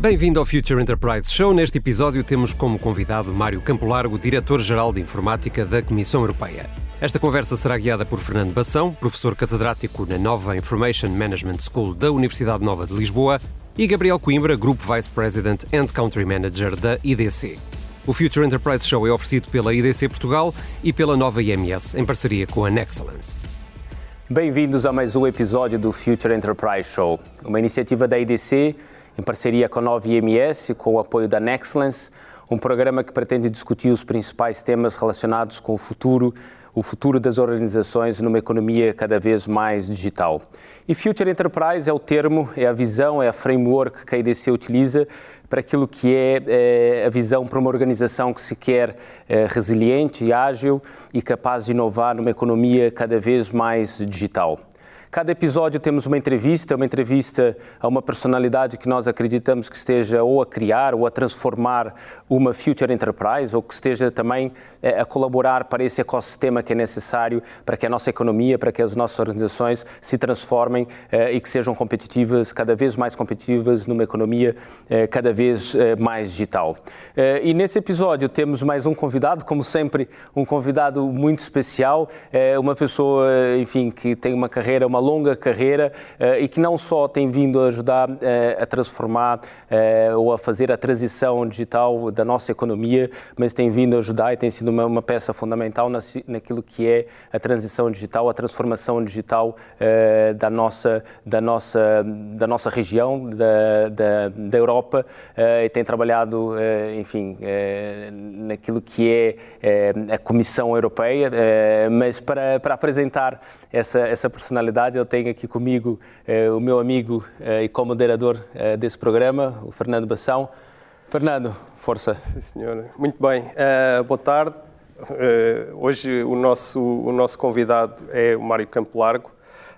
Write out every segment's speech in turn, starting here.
Bem-vindo ao Future Enterprise Show. Neste episódio temos como convidado Mário Campo Largo, Diretor-Geral de Informática da Comissão Europeia. Esta conversa será guiada por Fernando Bação, professor catedrático na Nova Information Management School da Universidade Nova de Lisboa, e Gabriel Coimbra, Group Vice President and Country Manager da IDC. O Future Enterprise Show é oferecido pela IDC Portugal e pela Nova IMS, em parceria com a Nexcellence. Bem-vindos a mais um episódio do Future Enterprise Show, uma iniciativa da IDC em parceria com a Nova IMS e com o apoio da Nexcellence, um programa que pretende discutir os principais temas relacionados com o futuro o futuro das organizações numa economia cada vez mais digital. E Future Enterprise é o termo, é a visão, é a framework que a IDC utiliza para aquilo que é, é a visão para uma organização que se quer é, resiliente, ágil e capaz de inovar numa economia cada vez mais digital. Cada episódio temos uma entrevista, uma entrevista a uma personalidade que nós acreditamos que esteja ou a criar ou a transformar uma future enterprise ou que esteja também eh, a colaborar para esse ecossistema que é necessário para que a nossa economia, para que as nossas organizações se transformem eh, e que sejam competitivas, cada vez mais competitivas numa economia eh, cada vez mais digital. E nesse episódio temos mais um convidado, como sempre, um convidado muito especial, uma pessoa, enfim, que tem uma carreira, uma longa carreira e que não só tem vindo a ajudar a transformar ou a fazer a transição digital da nossa economia, mas tem vindo a ajudar e tem sido uma, uma peça fundamental na, naquilo que é a transição digital, a transformação digital da, nossa, da, nossa, da nossa região, da, da, da Europa, e tem trabalhado, enfim, naquilo que é a Comissão Europeia, mas para, para apresentar essa, essa personalidade, eu tenho aqui comigo o meu amigo e co-moderador desse programa, o Fernando Bação. Fernando, força. Sim, senhora. Muito bem. Uh, boa tarde. Uh, hoje o nosso, o nosso convidado é o Mário Campo Largo,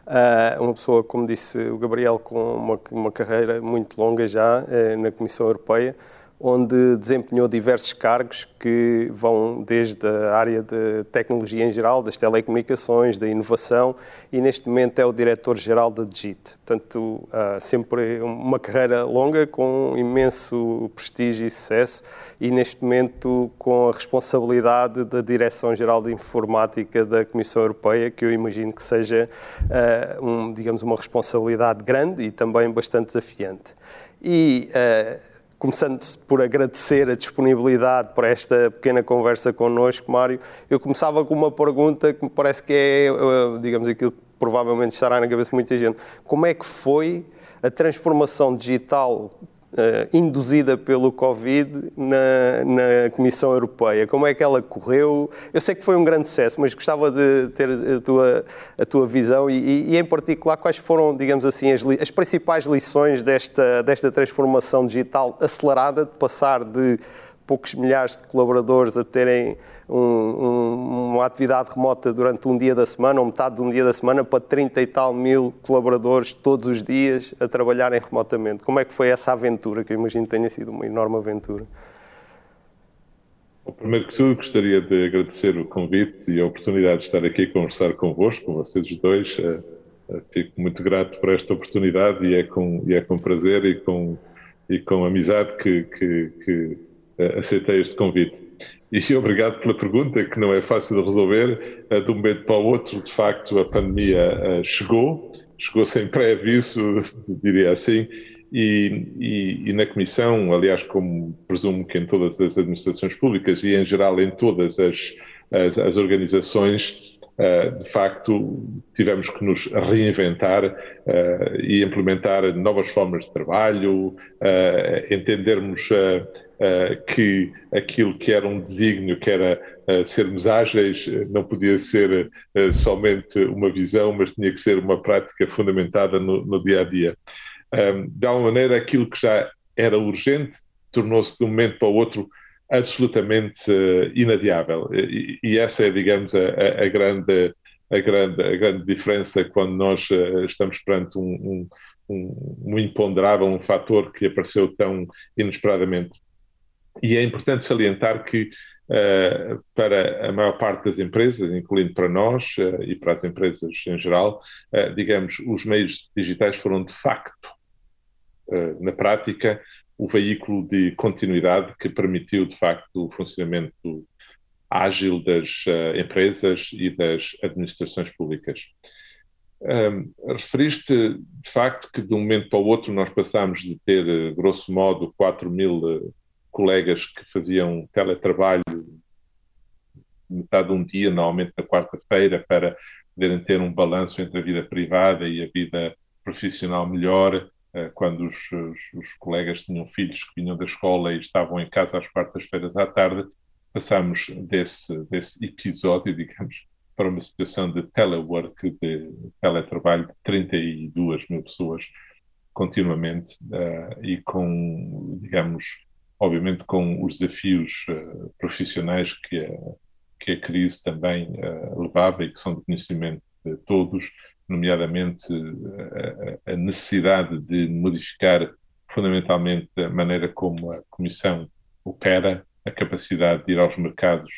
uh, uma pessoa, como disse o Gabriel, com uma, uma carreira muito longa já na Comissão Europeia onde desempenhou diversos cargos que vão desde a área de tecnologia em geral, das telecomunicações, da inovação e neste momento é o diretor-geral da Digit. Portanto, sempre uma carreira longa com imenso prestígio e sucesso e neste momento com a responsabilidade da Direção-Geral de Informática da Comissão Europeia, que eu imagino que seja, uh, um, digamos, uma responsabilidade grande e também bastante desafiante. E uh, começando por agradecer a disponibilidade para esta pequena conversa connosco, Mário, eu começava com uma pergunta que me parece que é, eh, digamos, aquilo que provavelmente estará na cabeça de muita gente. Como é que foi a transformação digital Uh, induzida pelo Covid na, na, Comissão Europeia. Como é que ela correu? Eu sei que foi um grande sucesso, mas gostava de ter a tua, a tua visão e, e, em particular, quais foram, digamos assim, as, as, principais lições desta, desta transformação digital acelerada, de passar de poucos milhares de colaboradores a terem um, um, uma atividade remota durante um dia da semana, ou metade de um dia da semana, para 30 e tal mil colaboradores todos os dias a trabalharem remotamente. Como é que foi essa aventura, que eu imagino tenha sido uma enorme aventura? Primeiro que tudo, gostaria de agradecer o convite e a oportunidade de estar aqui a conversar convosco, com vocês dois. Eh, eh, fico muito grato por esta oportunidade e é com, e é com prazer e com, e com amizade que, que, que eh, aceitei este convite. E obrigado pela pergunta, que não é fácil de resolver. Eh, de um momento para o outro, de facto, a pandemia eh, chegou, chegou sem pré-aviso, diria assim, e, e, e, na Comissão, aliás, como presumo que em todas as administrações públicas e em geral em todas as, as, as organizações, de facto, tivemos que nos reinventar e implementar novas formas de trabalho, entendermos uh, que aquilo que era um desígnio, que era uh, sermos ágeis, eh, não podia ser somente uma visão, mas tinha que ser uma prática fundamentada no, no dia a dia. De alguma maneira, aquilo que já era urgente tornou-se de um momento para o outro absolutamente inadiável. E, e, essa é, digamos, a, a grande a grande, a grande diferença quando nós uh, estamos perante um, um, um, um, imponderável, um fator que apareceu tão inesperadamente. E é importante salientar que uh, para a maior parte das empresas, incluindo para nós uh, e para as empresas em geral, uh, digamos, os meios digitais foram de facto, na prática, o veículo de continuidade que permitiu, de facto, o funcionamento ágil das empresas e das administrações públicas. Um, referiste, de facto, que de um momento para o outro nós passámos de ter, grosso modo, 4 mil colegas que faziam teletrabalho metade de um dia, normalmente na quarta-feira, para poderem ter um balanço entre a vida privada e a vida profissional melhor, uh, quando os, os, os, colegas tinham filhos que vinham da escola e estavam em casa às quartas-feiras à tarde, passámos desse, desse episódio, digamos, para uma situação de telework, de teletrabalho de 32 mil pessoas continuamente uh, e com, digamos, obviamente com os desafios uh, profissionais que a, que a crise também uh, levava e que são de conhecimento de todos, nomeadamente a, a necessidade de modificar fundamentalmente a maneira como a Comissão opera, a capacidade de ir aos mercados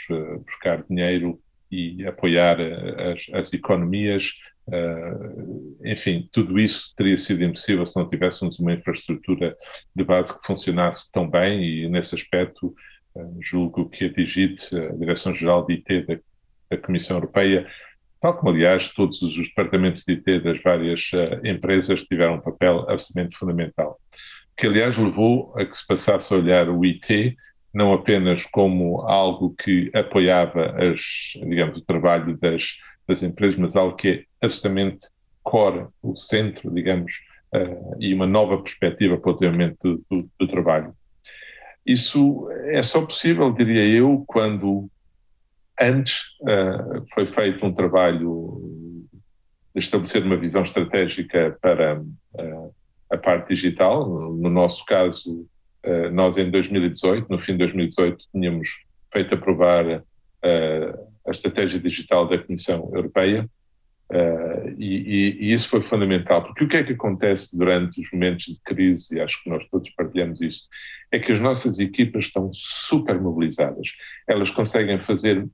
buscar dinheiro, e apoiar eh, as, as economias. Uh, enfim, tudo isso teria sido impossível se não tivéssemos uma infraestrutura de base que funcionasse tão bem e, nesse aspecto, uh, julgo que a DIGIT, a Direção-Geral de IT da, da, Comissão Europeia, tal como, aliás, todos os departamentos de IT das várias uh, empresas tiveram um papel absolutamente fundamental, que, aliás, levou a que se passasse a olhar o IT não apenas como algo que apoiava as, digamos, o trabalho das, das empresas, mas algo que é absolutamente core, o centro, digamos, uh, e uma nova perspectiva para o desenvolvimento do, do, trabalho. Isso é só possível, diria eu, quando antes uh, foi feito um trabalho de estabelecer uma visão estratégica para uh, a parte digital, no nosso caso, nós, em 2018, no fim de 2018, tínhamos feito aprovar a estratégia digital da Comissão Europeia uh, e, e, isso foi fundamental, porque o que é que acontece durante os momentos de crise, e acho que nós todos partilhamos isso, é que as nossas equipas estão super mobilizadas. Elas conseguem fazer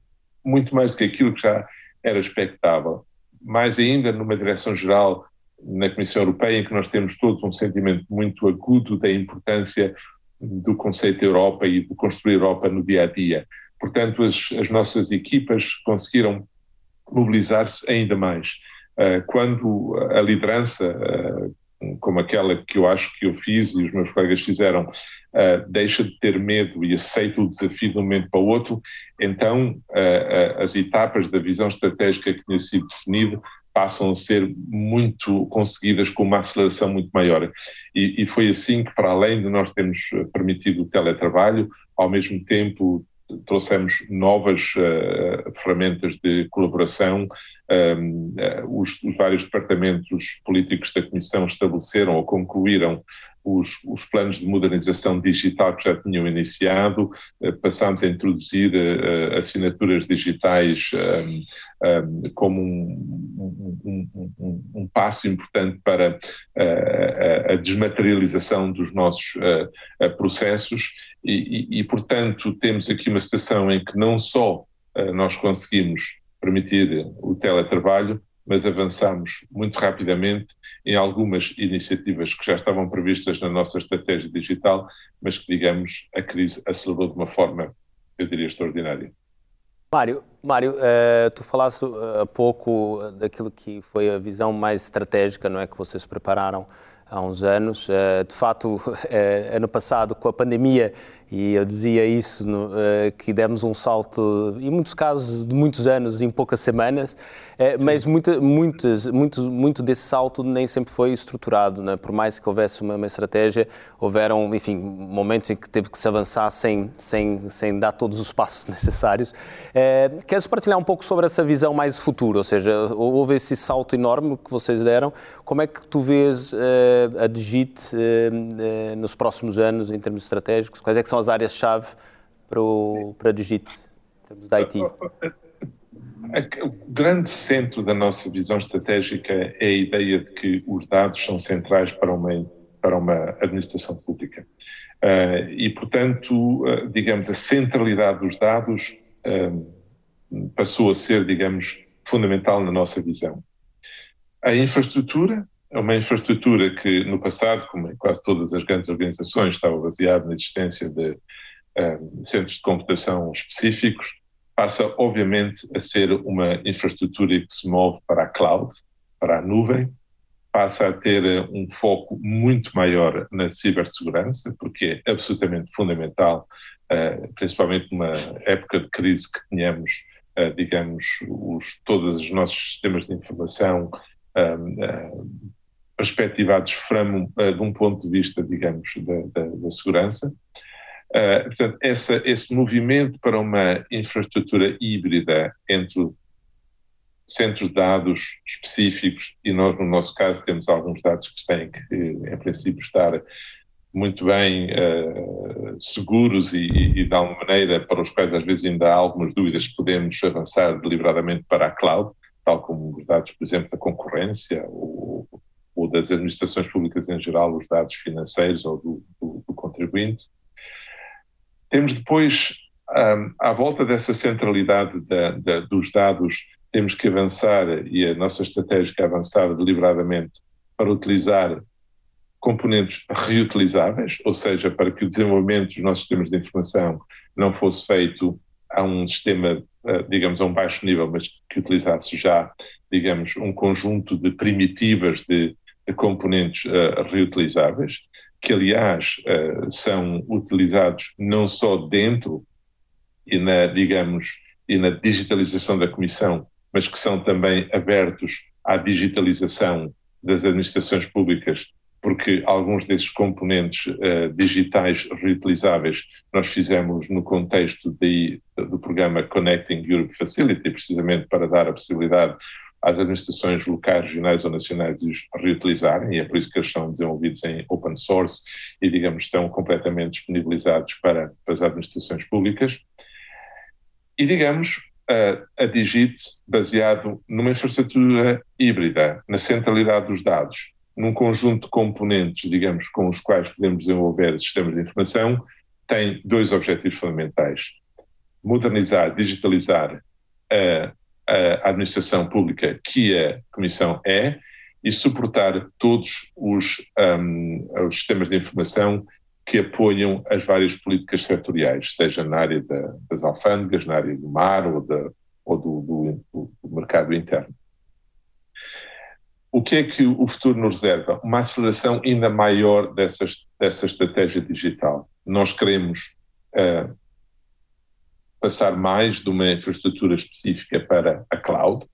muito mais do que aquilo que já era expectável, mais ainda numa direção geral na Comissão Europeia, em que nós temos todos um sentimento muito agudo da importância do conceito Europa e de construir Europa no dia a dia. Portanto, as, as nossas equipas conseguiram mobilizar-se ainda mais. Uh, quando a liderança, uh, como aquela que eu acho que eu fiz e os meus colegas fizeram, uh, deixa de ter medo e aceita o desafio de um momento para o outro, então as etapas da visão estratégica que tinha sido definida passam a ser muito conseguidas com uma aceleração muito maior. E, e, foi assim que, para além de nós termos permitido o teletrabalho, ao mesmo tempo trouxemos novas uh, ferramentas de colaboração. Um, uh, os, os, vários departamentos políticos da Comissão estabeleceram ou concluíram os, os, planos de modernização digital que já tinham iniciado, eh, passámos a introduzir uh, assinaturas digitais um, um, como um, um, um, passo importante para uh, a desmaterialização dos nossos processos. E, e, e, portanto, temos aqui uma situação em que não só nós conseguimos permitir o teletrabalho, mas avançamos muito rapidamente em algumas iniciativas que já estavam previstas na nossa estratégia digital, mas que, digamos, a crise acelerou de uma forma, eu diria, extraordinária. Mário, Mário, uh, tu falaste há pouco daquilo que foi a visão mais estratégica, não é, que vocês prepararam há uns anos. Uh, de fato, ano passado, com a pandemia, e eu dizia isso, no, que demos um salto, em muitos casos, de muitos anos, em poucas semanas, é, mas muita, muitas, muito, muito desse salto nem sempre foi estruturado, né? por mais que houvesse uma, uma, estratégia, houveram, enfim, momentos em que teve que se avançar sem, sem, sem dar todos os passos necessários. É, queres partilhar um pouco sobre essa visão mais futura, ou seja, houve esse salto enorme que vocês deram, como é que tu vês é, a Digit é, nos próximos anos em termos estratégicos? Quais é que são as áreas-chave para, o, para Digit, em termos da IT? O grande centro da nossa visão estratégica é a ideia de que os dados são centrais para uma, para uma administração pública. Uh, e, portanto, uh, digamos, a centralidade dos dados uh, passou a ser, digamos, fundamental na nossa visão. A infraestrutura uma infraestrutura que no passado, como em quase todas as grandes organizações, estava baseada na existência de um, centros de computação específicos, passa obviamente a ser uma infraestrutura que se move para a cloud, para a nuvem, passa a ter um foco muito maior na cibersegurança, porque é absolutamente fundamental, uh, principalmente numa época de crise que tenhamos, uh, digamos, os, todos os nossos sistemas de informação uh, perspectivados from, de um ponto de vista, digamos, da, da, da segurança. Uh, portanto, essa, esse movimento para uma infraestrutura híbrida entre centros de dados específicos e nós, no nosso caso, temos alguns dados que têm que, em princípio, estar muito bem uh, seguros e, e, de alguma maneira, para os quais às vezes ainda há algumas dúvidas, podemos avançar deliberadamente para a cloud, tal como os dados, por exemplo, da concorrência ou, ou das administrações públicas em geral, os dados financeiros ou do, do, do contribuinte. Temos depois, um, à volta dessa centralidade da, da, dos dados, temos que avançar, e a nossa estratégia é avançar deliberadamente para utilizar componentes reutilizáveis, ou seja, para que o desenvolvimento dos nossos sistemas de informação não fosse feito a um sistema, eh, digamos, a um baixo nível, mas que utilizasse já, digamos, um conjunto de primitivas de, de componentes uh, reutilizáveis, que, aliás, uh, são utilizados não só dentro e na, digamos, e na digitalização da Comissão, mas que são também abertos à digitalização das administrações públicas, porque alguns desses componentes uh, digitais reutilizáveis nós fizemos no contexto de, do programa Connecting Europe Facility, precisamente para dar a possibilidade às administrações locais, regionais ou nacionais os reutilizarem, e é por isso que eles são desenvolvidos em open source e, digamos, estão completamente disponibilizados para, para as administrações públicas. E, digamos, a, a Digit baseado numa infraestrutura híbrida, na centralidade dos dados, num conjunto de componentes, digamos, com os quais podemos desenvolver sistemas de informação, tem dois objetivos fundamentais. Modernizar, digitalizar a, a administração pública que a Comissão é e suportar todos os, um, os sistemas de informação que apoiam as várias políticas setoriais, seja na área da, das alfândegas, na área do mar ou, da, ou do, do, do, mercado interno. O que é que o futuro nos reserva? Uma aceleração ainda maior dessas, dessa estratégia digital. Nós queremos uh, passar mais de uma infraestrutura específica para a cloud.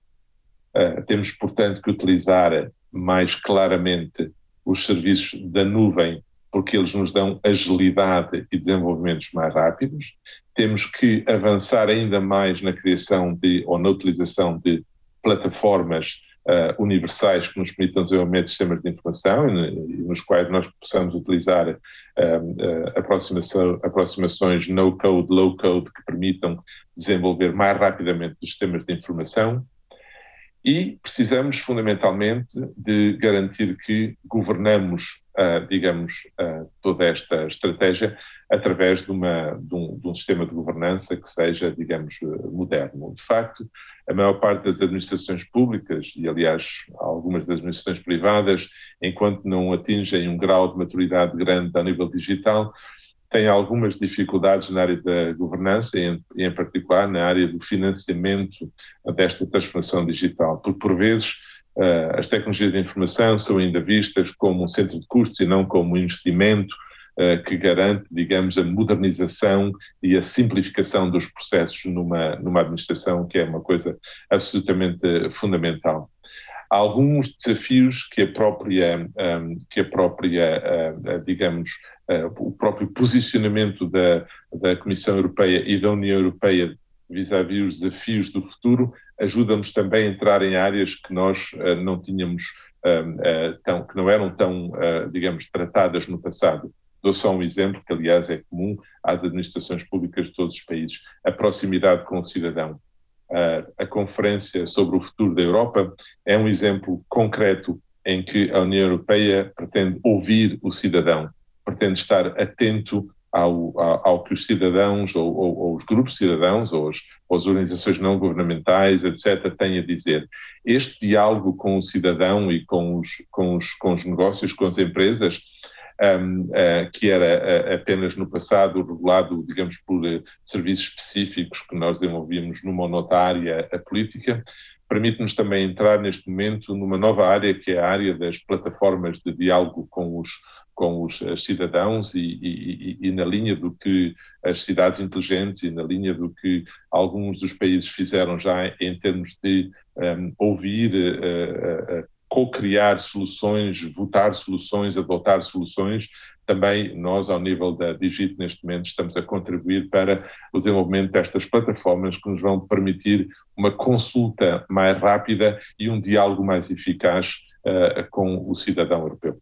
Uh, temos, portanto, que utilizar mais claramente os serviços da nuvem porque eles nos dão agilidade e desenvolvimentos mais rápidos. Temos que avançar ainda mais na criação de ou na utilização de plataformas uh, universais que nos permitam desenvolver sistemas de informação e, nos quais nós possamos utilizar uh, uh, aproximação, aproximações no-code, low-code que permitam desenvolver mais rapidamente os sistemas de informação. E precisamos, fundamentalmente, de garantir que governamos, digamos, toda esta estratégia através de, uma, de, um, de, um, sistema de governança que seja, digamos, moderno. De facto, a maior parte das administrações públicas, e aliás algumas das administrações privadas, enquanto não atingem um grau de maturidade grande a nível digital, tem algumas dificuldades na área da governança e, em, particular, na área do financiamento desta transformação digital, porque, por vezes, uh, as tecnologias de informação são ainda vistas como um centro de custos e não como um investimento que garante, digamos, a modernização e a simplificação dos processos numa, numa administração, que é uma coisa absolutamente fundamental há alguns desafios que a própria, um, que a própria uh, digamos, uh, o próprio posicionamento da, da Comissão Europeia e da União Europeia vis-à-vis -vis os desafios do futuro ajuda-nos também a entrar em áreas que nós não tínhamos, hum, tão, que não eram tão, digamos, tratadas no passado. Dou só um exemplo que, aliás, é comum às administrações públicas de todos os países: a proximidade com o cidadão a, a Conferência sobre o Futuro da Europa é um exemplo concreto em que a União Europeia pretende ouvir o cidadão, pretende estar atento ao, ao, ao, que os cidadãos ou, ou, ou, os grupos cidadãos ou as, ou as organizações não governamentais, etc., têm a dizer. Este diálogo com o cidadão e com os, com os, com os negócios, com as empresas, um, uh, que era uh, apenas no passado regulado, digamos, por uh, serviços específicos que nós desenvolvíamos numa nota área a política, permite-nos também entrar neste momento numa nova área que é a área das plataformas de diálogo com os com os cidadãos e, e, e, na linha do que as cidades inteligentes e na linha do que alguns dos países fizeram já em termos de um, ouvir, uh, uh, co-criar soluções, votar soluções, adotar soluções, também nós, ao nível da Digit, neste momento, estamos a contribuir para o desenvolvimento destas plataformas que nos vão permitir uma consulta mais rápida e um diálogo mais eficaz uh, com o cidadão europeu.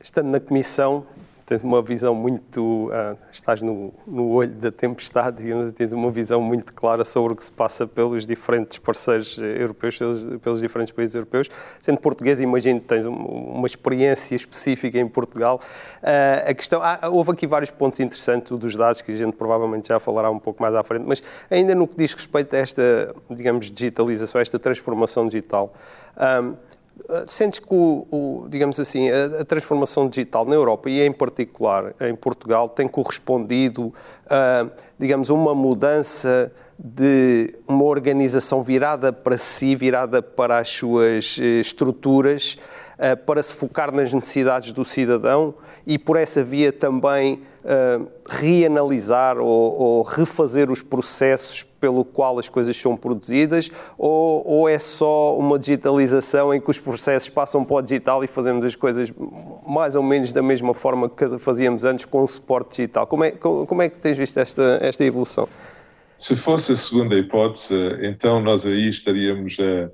Estando na Comissão, tens uma visão muito. Uh, estás no, no, olho da tempestade e tens uma visão muito clara sobre o que se passa pelos diferentes parceiros europeus, pelos, pelos diferentes países europeus. Sendo português, imagino que tens uma, uma experiência específica em Portugal. Uh, a questão. Ah, houve aqui vários pontos interessantes dos dados que a gente provavelmente já falará um pouco mais à frente, mas ainda no que diz respeito a esta, digamos, digitalização, a esta transformação digital. Um, Sentes que, o, o, digamos assim, a, a, transformação digital na Europa e em particular em Portugal tem correspondido a, digamos, uma mudança de uma organização virada para si, virada para as suas eh, estruturas, eh, para se focar nas necessidades do cidadão e por essa via também reanalisar ou, ou, refazer os processos pelo qual as coisas são produzidas ou, ou, é só uma digitalização em que os processos passam para o digital e fazemos as coisas mais ou menos da mesma forma que fazíamos antes com o suporte digital? Como é, como é que tens visto esta, esta evolução? Se fosse a segunda hipótese, então nós aí estaríamos a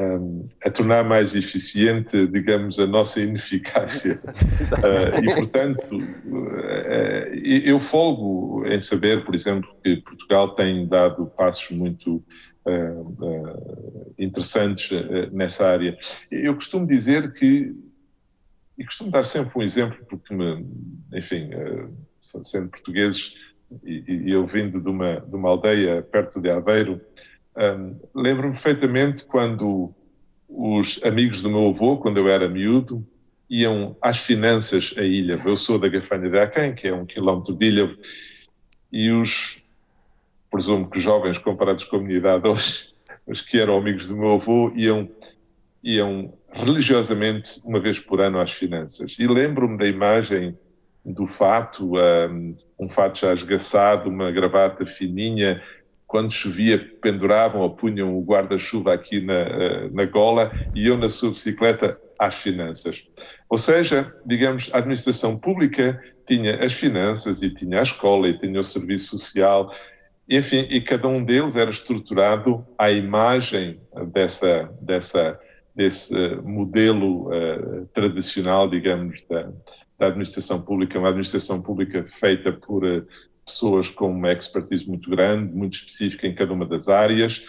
um, a tornar mais eficiente, digamos, a nossa ineficácia. uh, e, portanto, uh, eu folgo em saber, por exemplo, que Portugal tem dado passos muito uh, interessantes nessa área. Eu costumo dizer que, e costumo dar sempre um exemplo, porque, me, enfim, sendo portugueses, e, e eu vindo de uma, de uma aldeia perto de Aveiro, um, Lembro-me perfeitamente quando os amigos do meu avô, quando eu era miúdo, iam às finanças a ilha. Eu sou da Gafanha de Aquém, que é um quilómetro de ilha, e os, presumo que jovens comparados com a minha idade hoje, os que eram amigos do meu avô, iam, iam religiosamente uma vez por ano às finanças. E lembro-me da imagem do fato, um, um fato já esgaçado, uma gravata fininha, quando chovia, penduravam ou punham o guarda-chuva aqui na, eh, na gola e eu na sua bicicleta às finanças. Ou seja, digamos, a administração pública tinha as finanças e tinha a escola e tinha o serviço social, enfim, e cada um deles era estruturado à imagem dessa, dessa, desse modelo uh, tradicional, digamos, da, da administração pública, uma administração pública feita por uh, pessoas com uma expertise muito grande, muito específica em cada uma das áreas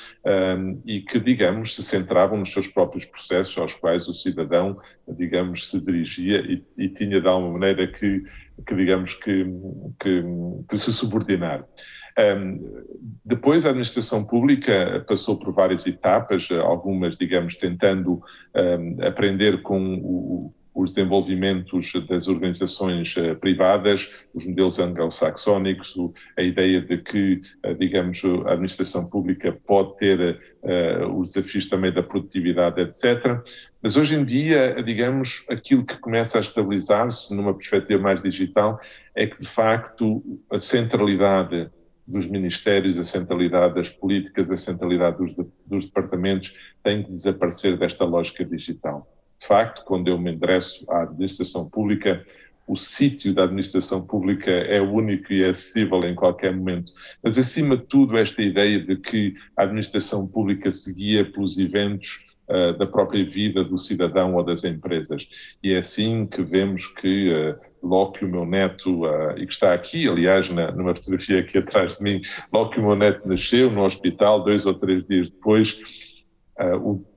um, e que, digamos, se centravam nos seus próprios processos aos quais o cidadão, digamos, se dirigia e, e tinha de alguma maneira que, que digamos, que, que, que se subordinar. Um, depois, a administração pública passou por várias etapas, algumas, digamos, tentando um, aprender com o, os desenvolvimentos das organizações uh, privadas, os modelos anglo-saxónicos, a ideia de que, uh, digamos, a administração pública pode ter uh, os desafios também da produtividade, etc. Mas hoje em dia, digamos, aquilo que começa a estabilizar-se numa perspectiva mais digital é que, de facto, a centralidade dos ministérios, a centralidade das políticas, a centralidade dos, de, dos departamentos tem que desaparecer desta lógica digital. De facto, quando eu me endereço à administração pública, o sítio da administração pública é único e é acessível em qualquer momento. Mas, acima de tudo, esta ideia de que a administração pública se guia pelos eventos uh, da própria vida do cidadão ou das empresas. E é assim que vemos que. Uh, logo que o meu neto, uh, e que está aqui, aliás, na, numa fotografia aqui atrás de mim, logo que o meu neto nasceu no hospital, dois ou três dias depois, uh, o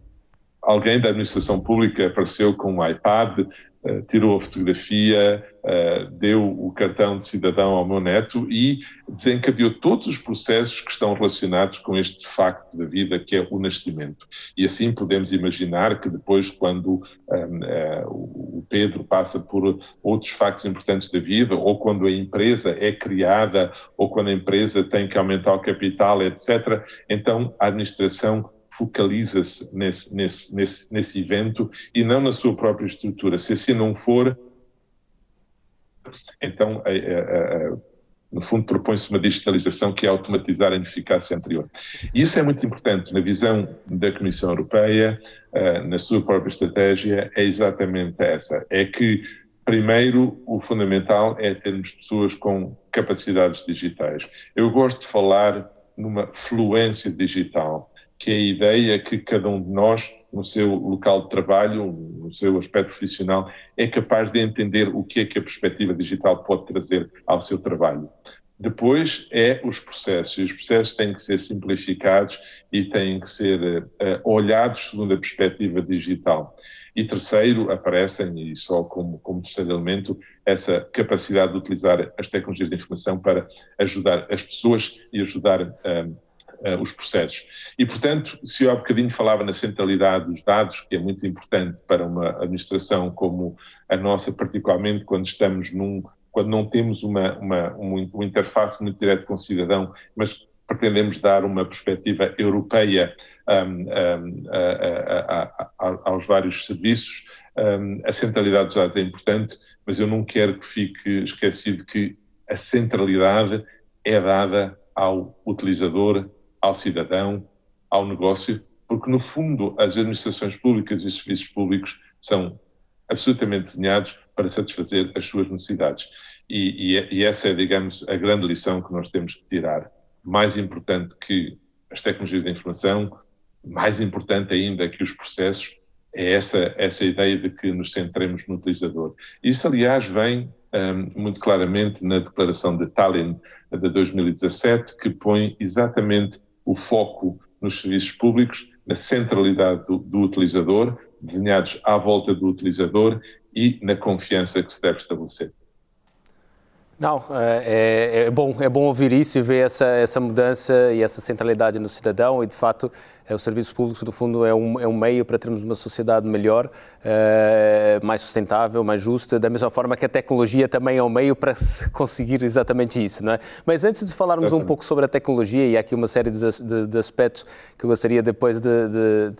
alguém da administração pública apareceu com um iPad uh, tirou a fotografia, uh, deu o cartão de cidadão ao meu neto e desencadeou todos os processos que estão relacionados com este facto da vida que é o nascimento. E assim podemos imaginar que depois, quando um, o Pedro passa por outros factos importantes da vida, ou quando a empresa é criada, ou quando a empresa tem que aumentar o capital, etc., então a administração focaliza-se nesse, nesse, nesse, nesse evento e não na sua própria estrutura. Se assim não for, então, a, a, a, no fundo, propõe-se uma digitalização que é automatizar a ineficácia anterior. E isso é muito importante na visão da Comissão Europeia, na sua própria estratégia, é exatamente essa. É que, primeiro, o fundamental é termos pessoas com capacidades digitais. Eu gosto de falar numa fluência digital que é a ideia que cada um de nós, no seu local de trabalho, no seu aspecto profissional, é capaz de entender o que é que a perspectiva digital pode trazer ao seu trabalho. Depois é os processos. Os processos têm que ser simplificados e têm que ser uh, olhados segundo a perspectiva digital. E terceiro, aparecem, e só como, como terceiro elemento, essa capacidade de utilizar as tecnologias de informação para ajudar as pessoas e ajudar uh, uh, os processos. E, portanto, se eu há bocadinho falava na centralidade dos dados, que é muito importante para uma administração como a nossa, particularmente quando estamos num, quando não temos uma, uma, uma interface muito direta com o cidadão, mas pretendemos dar uma perspectiva europeia um, um, a, a, a, aos vários serviços. Um, a centralidade dos dados é importante, mas eu não quero que fique esquecido que a centralidade é dada ao utilizador, ao cidadão, ao negócio, porque no fundo as administrações públicas e os serviços públicos são absolutamente desenhados para satisfazer as suas necessidades. E, e, e, essa é, digamos, a grande lição que nós temos que tirar. Mais importante que as tecnologias da informação, mais importante ainda que os processos, é essa, essa ideia de que nos centremos no utilizador. Isso, aliás, vem um, muito claramente na declaração de Tallinn de 2017, que põe exatamente o foco nos serviços públicos, na centralidade do, do utilizador, desenhados à volta do utilizador e na confiança que se deve estabelecer. Não, é, é, é, bom, é bom ouvir isso e ver essa, essa mudança e essa centralidade no cidadão e, de fato, os serviços públicos, no fundo, é um, é um meio para termos uma sociedade melhor, é, mais sustentável, mais justa, da mesma forma que a tecnologia também é um meio para conseguir exatamente isso, não é? Mas antes de falarmos um pouco sobre a tecnologia, e há aqui uma série de, de, de aspectos que eu gostaria depois de,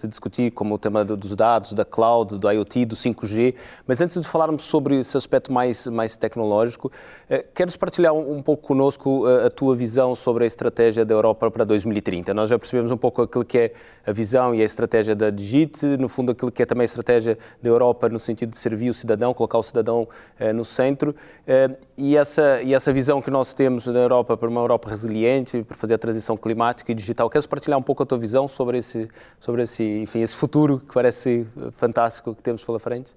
de, discutir, como o tema dos dados, da cloud, do IoT, do 5G, mas antes de falarmos sobre esse aspecto mais, mais tecnológico, é, queres partilhar um, um pouco conosco a, a tua visão sobre a estratégia da Europa para 2030? Nós já percebemos um pouco aquilo que é a visão e a estratégia da Digit, no fundo aquilo que é também a estratégia da Europa no sentido de servir o cidadão, colocar o cidadão eh, no centro, eh, e, essa, e essa visão que nós temos na Europa para uma Europa resiliente, para fazer a transição climática e digital. Queres partilhar um pouco a tua visão sobre esse, sobre esse, enfim, esse futuro que parece fantástico que temos pela frente?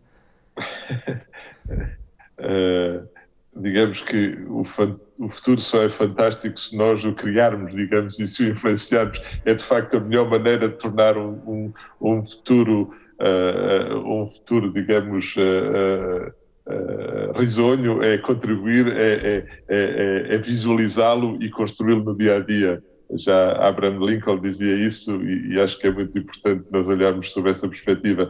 uh, digamos que o, o, futuro só é fantástico se nós o criarmos, digamos, e se o influenciarmos. É de facto a melhor maneira de tornar um, um, um futuro, uh, um futuro, digamos, uh, uh, risonho, é contribuir, é, é, é, é visualizá-lo e construí-lo no dia a dia já Abraham Lincoln dizia isso e, e, acho que é muito importante nós olharmos sobre essa perspectiva.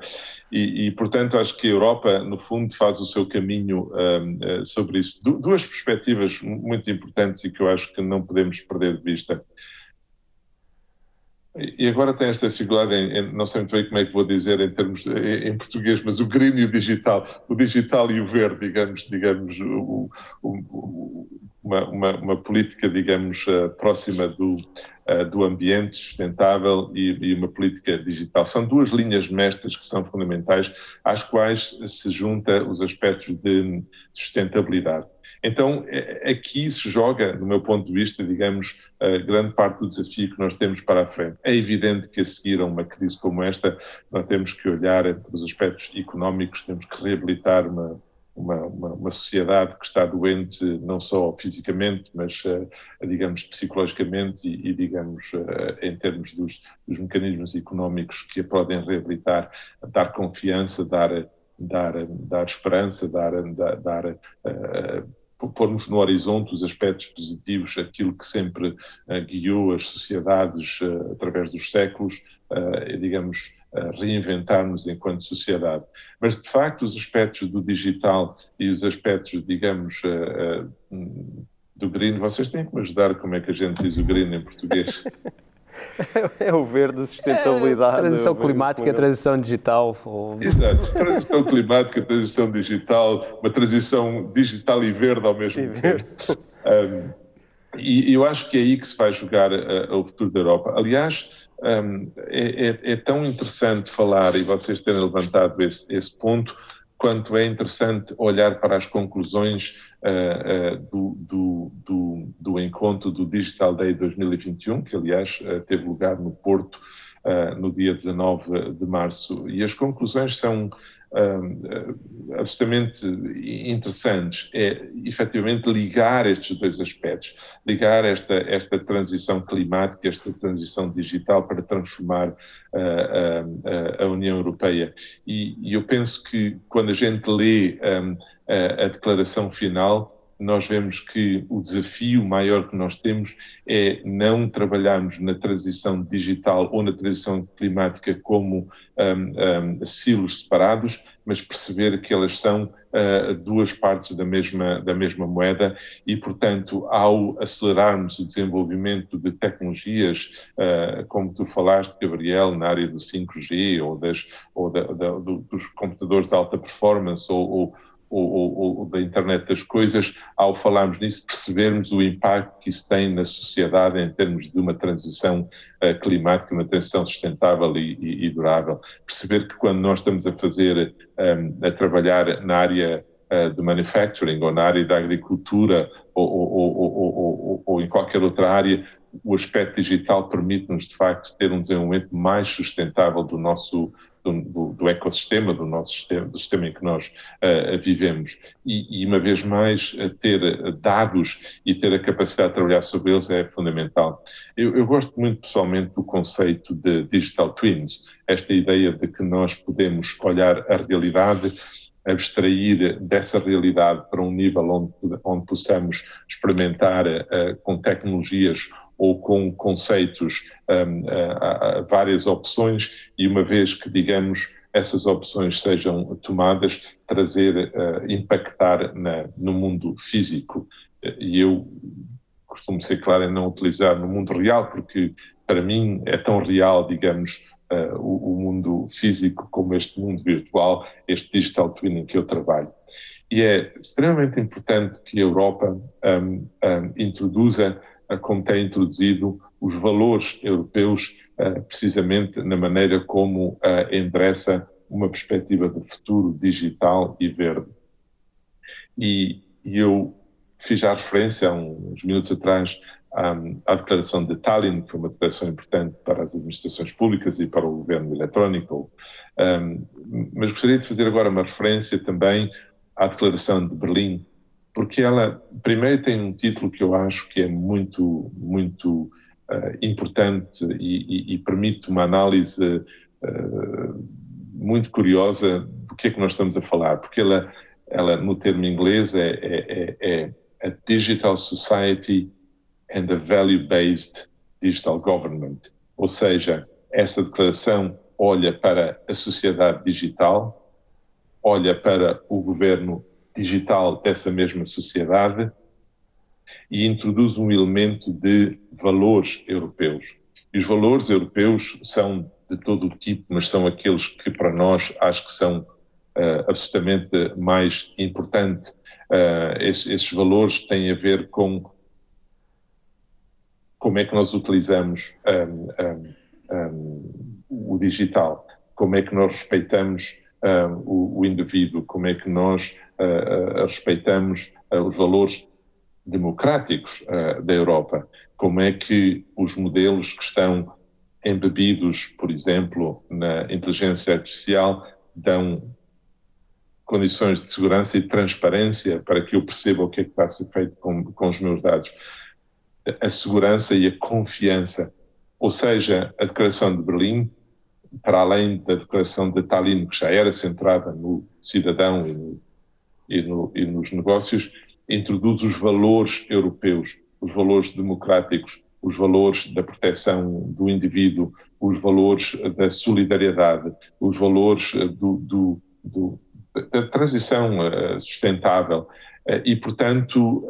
E, e portanto, acho que a Europa, no fundo, faz o seu caminho um, uh, sobre isso. Du duas perspectivas muito importantes e que eu acho que não podemos perder de vista. E agora tem esta dificuldade, em, em, não sei muito bem como é que vou dizer em termos em, em, português, mas o green e o digital, o digital e o verde, digamos, digamos, o, o, uma, uma, uma, política, digamos, uh, próxima do, uh, do ambiente sustentável e, e, uma política digital. São duas linhas mestras que são fundamentais, às quais se junta os aspectos de sustentabilidade. Então, é, aqui se joga, do meu ponto de vista, digamos, grande parte do desafio que nós temos para a frente. É evidente que a seguir a uma crise como esta, nós temos que olhar para os aspectos económicos, temos que reabilitar uma, uma, uma, uma, sociedade que está doente não só fisicamente, mas, uh, digamos, psicologicamente e, e digamos, uh, em termos dos, dos, mecanismos económicos que a podem reabilitar, dar confiança, dar dar, dar esperança, dar, dar, dar uh, pormos no horizonte os aspectos positivos, aquilo que sempre uh, guiou as sociedades uh, através dos séculos, digamos, reinventarmos enquanto sociedade. Mas, de facto, os aspectos do digital e os aspectos, digamos, do green, vocês têm que me ajudar como é que a gente diz o green em português. É o verde, sustentabilidade. É, transição climática, transição digital. Ou... Exato, transição climática, transição digital, uma transição digital e verde ao mesmo e tempo. Um, e eu acho que é aí que se vai jogar uh, o futuro da Europa. Aliás, um, é, é, é, tão interessante falar, e vocês terem levantado esse, esse ponto, quanto é interessante olhar para as conclusões uh, uh, do, do, do, encontro do Digital Day 2021, que aliás uh, teve lugar no Porto no dia 19 de março. E as conclusões são uh, absolutamente interessantes é efetivamente ligar estes dois aspectos, ligar esta, esta transição climática, esta transição digital para transformar uh, uh, a União Europeia. E, e, eu penso que quando a gente lê um, a, a declaração final, nós vemos que o desafio maior que nós temos é não trabalharmos na transição digital ou na transição climática como um, um, silos separados, mas perceber que elas são uh, duas partes da mesma, da mesma moeda e, portanto, ao acelerarmos o desenvolvimento de tecnologias, uh, como tu falaste, Gabriel, na área do 5G ou, das, ou da, da, do, dos computadores de alta performance ou, ou ou, ou, ou, da internet das coisas, ao falarmos nisso, percebermos o impacto que isso tem na sociedade em termos de uma transição uh, climática, uma transição sustentável e, e, e, durável. Perceber que quando nós estamos a fazer, um, ehm, a trabalhar na área uh, do manufacturing ou na área da agricultura ou, ou em qualquer outra área, o aspecto digital permite-nos, de facto, ter um desenvolvimento mais sustentável do nosso do, do, ecossistema, do nosso sistema, do sistema em que nós uh, vivemos. E, e, uma vez mais, ter dados e ter a capacidade de trabalhar sobre eles é fundamental. Eu, eu gosto muito pessoalmente do conceito de digital twins, esta ideia de que nós podemos olhar a realidade abstrair dessa realidade para um nível onde, onde possamos experimentar uh, com tecnologias ou com conceitos, um, várias opções, e uma vez que, digamos, essas opções sejam tomadas, trazer, uh, impactar na, no mundo físico. E eu costumo ser claro em não utilizar no mundo real, porque para mim é tão real, digamos, uh, o, o, mundo físico como este mundo virtual, este digital twin em que eu trabalho. E é extremamente importante que a Europa um, um, introduza como tem introduzido os valores europeus, eh, precisamente na maneira como eh, endereça uma perspectiva de futuro digital e verde. E, eu fiz já referência há uns minutos atrás à declaração de Tallinn, que foi uma declaração importante para as administrações públicas e para o governo eletrónico, mas gostaria de fazer agora uma referência também à declaração de Berlim, porque ela, primeiro, tem um título que eu acho que é muito, muito uh, importante e, e, e, permite uma análise uh, muito curiosa do que é que nós estamos a falar, porque ela, ela no termo inglês, é, é, é, é a Digital Society and a Value-Based Digital Government, ou seja, essa declaração olha para a sociedade digital, olha para o governo digital dessa mesma sociedade e introduz um elemento de valores europeus. E os valores europeus são de todo o tipo, mas são aqueles que para nós acho que são uh, absolutamente mais importantes. Uh, esses, esses, valores têm a ver com como é que nós utilizamos um, um, um, o digital, como é que nós respeitamos o, o, indivíduo, como é que nós respeitamos uh, os valores democráticos da Europa, como é que os modelos que estão embebidos, por exemplo, na inteligência artificial, dão condições de segurança e transparência para que eu perceba o que é que está a ser feito com, com os meus dados. A segurança e a confiança. Ou seja, a Declaração de Berlim para além da declaração de Tallinn, que já era centrada no cidadão e, no, e, no, e nos negócios, introduz os valores europeus, os valores democráticos, os valores da proteção do indivíduo, os valores da solidariedade, os valores do, do, do da transição uh, sustentável. Uh, e, portanto,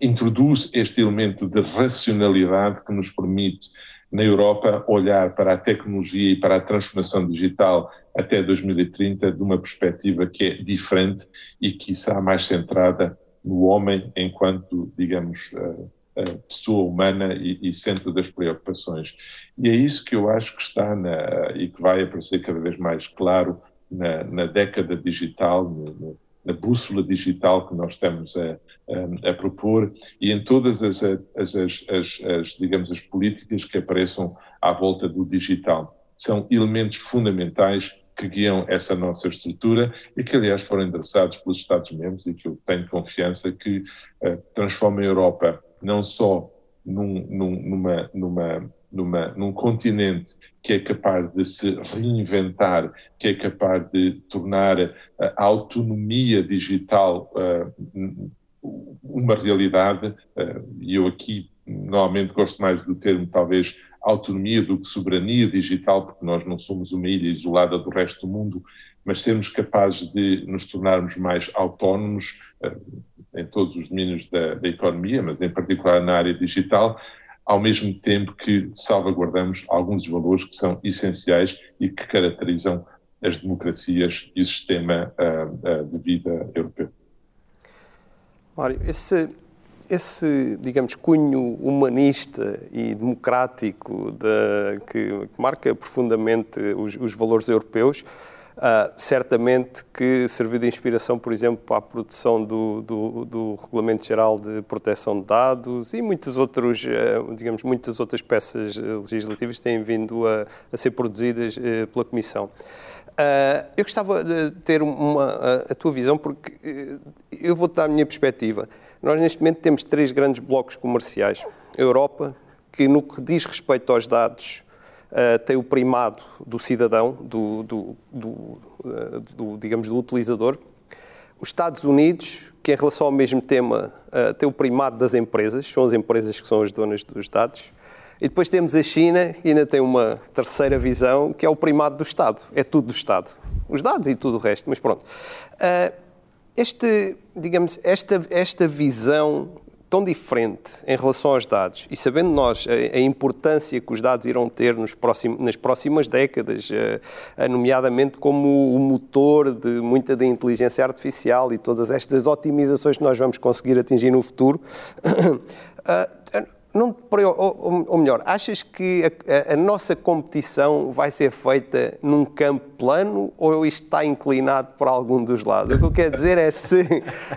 introduz este elemento de racionalidade que nos permite, na Europa, olhar para a tecnologia e para a transformação digital até 2030 de uma perspectiva que é diferente e que será mais centrada no homem enquanto, digamos, pessoa humana e, e, centro das preocupações. E é isso que eu acho que está na, e que vai aparecer cada vez mais claro na, na década digital, no, na bússola digital que nós estamos a, a, a propor e em todas as, as, as, as, digamos, as políticas que apareçam à volta do digital. São elementos fundamentais que guiam essa nossa estrutura e que, aliás, foram endereçados pelos Estados-membros e que eu tenho confiança que uh, transformam a Europa não só num, num, numa, numa numa, num continente que é capaz de se reinventar, que é capaz de tornar a autonomia digital uh, uma realidade, uh, e eu aqui normalmente gosto mais do termo, talvez, autonomia do que soberania digital, porque nós não somos uma ilha isolada do resto do mundo, mas sermos capazes de nos tornarmos mais autónomos em todos os domínios da, da economia, mas em particular na área digital, ao mesmo tempo que salvaguardamos alguns dos valores que são essenciais e que caracterizam as democracias e o sistema uh, uh, de vida europeu. Mário, esse, esse, digamos, cunho humanista e democrático de, que, que, marca profundamente os, os valores europeus Uh, certamente que serviu de inspiração, por exemplo, para a produção do, do, do Regulamento Geral de Proteção de Dados e muitas outros, uh, digamos, muitas outras peças legislativas têm vindo a, a ser produzidas uh, pela Comissão. eu gostava de ter uma, a, a tua visão, porque eu vou dar a minha perspectiva. Nós, neste momento, temos três grandes blocos comerciais. A Europa, que no que diz respeito aos dados, uh, tem o primado do cidadão, do, do, do, uh, do, digamos, do utilizador. Os Estados Unidos, que em relação ao mesmo tema uh, tem o primado das empresas, são as empresas que são as donas dos dados. E depois temos a China, que ainda tem uma terceira visão, que é o primado do Estado. É tudo do Estado. Os dados e tudo o resto, mas pronto. Este, digamos, esta, esta visão tão diferente em relação aos dados. E sabendo nós a, a importância que os dados irão ter próximos, nas próximas décadas, uh, nomeadamente como o motor de muita da inteligência artificial e todas estas otimizações que nós vamos conseguir atingir no futuro, uh, não, ou, ou, melhor, achas que a, a, nossa competição vai ser feita num campo plano ou isto está inclinado para algum dos lados? O que eu quero dizer é se,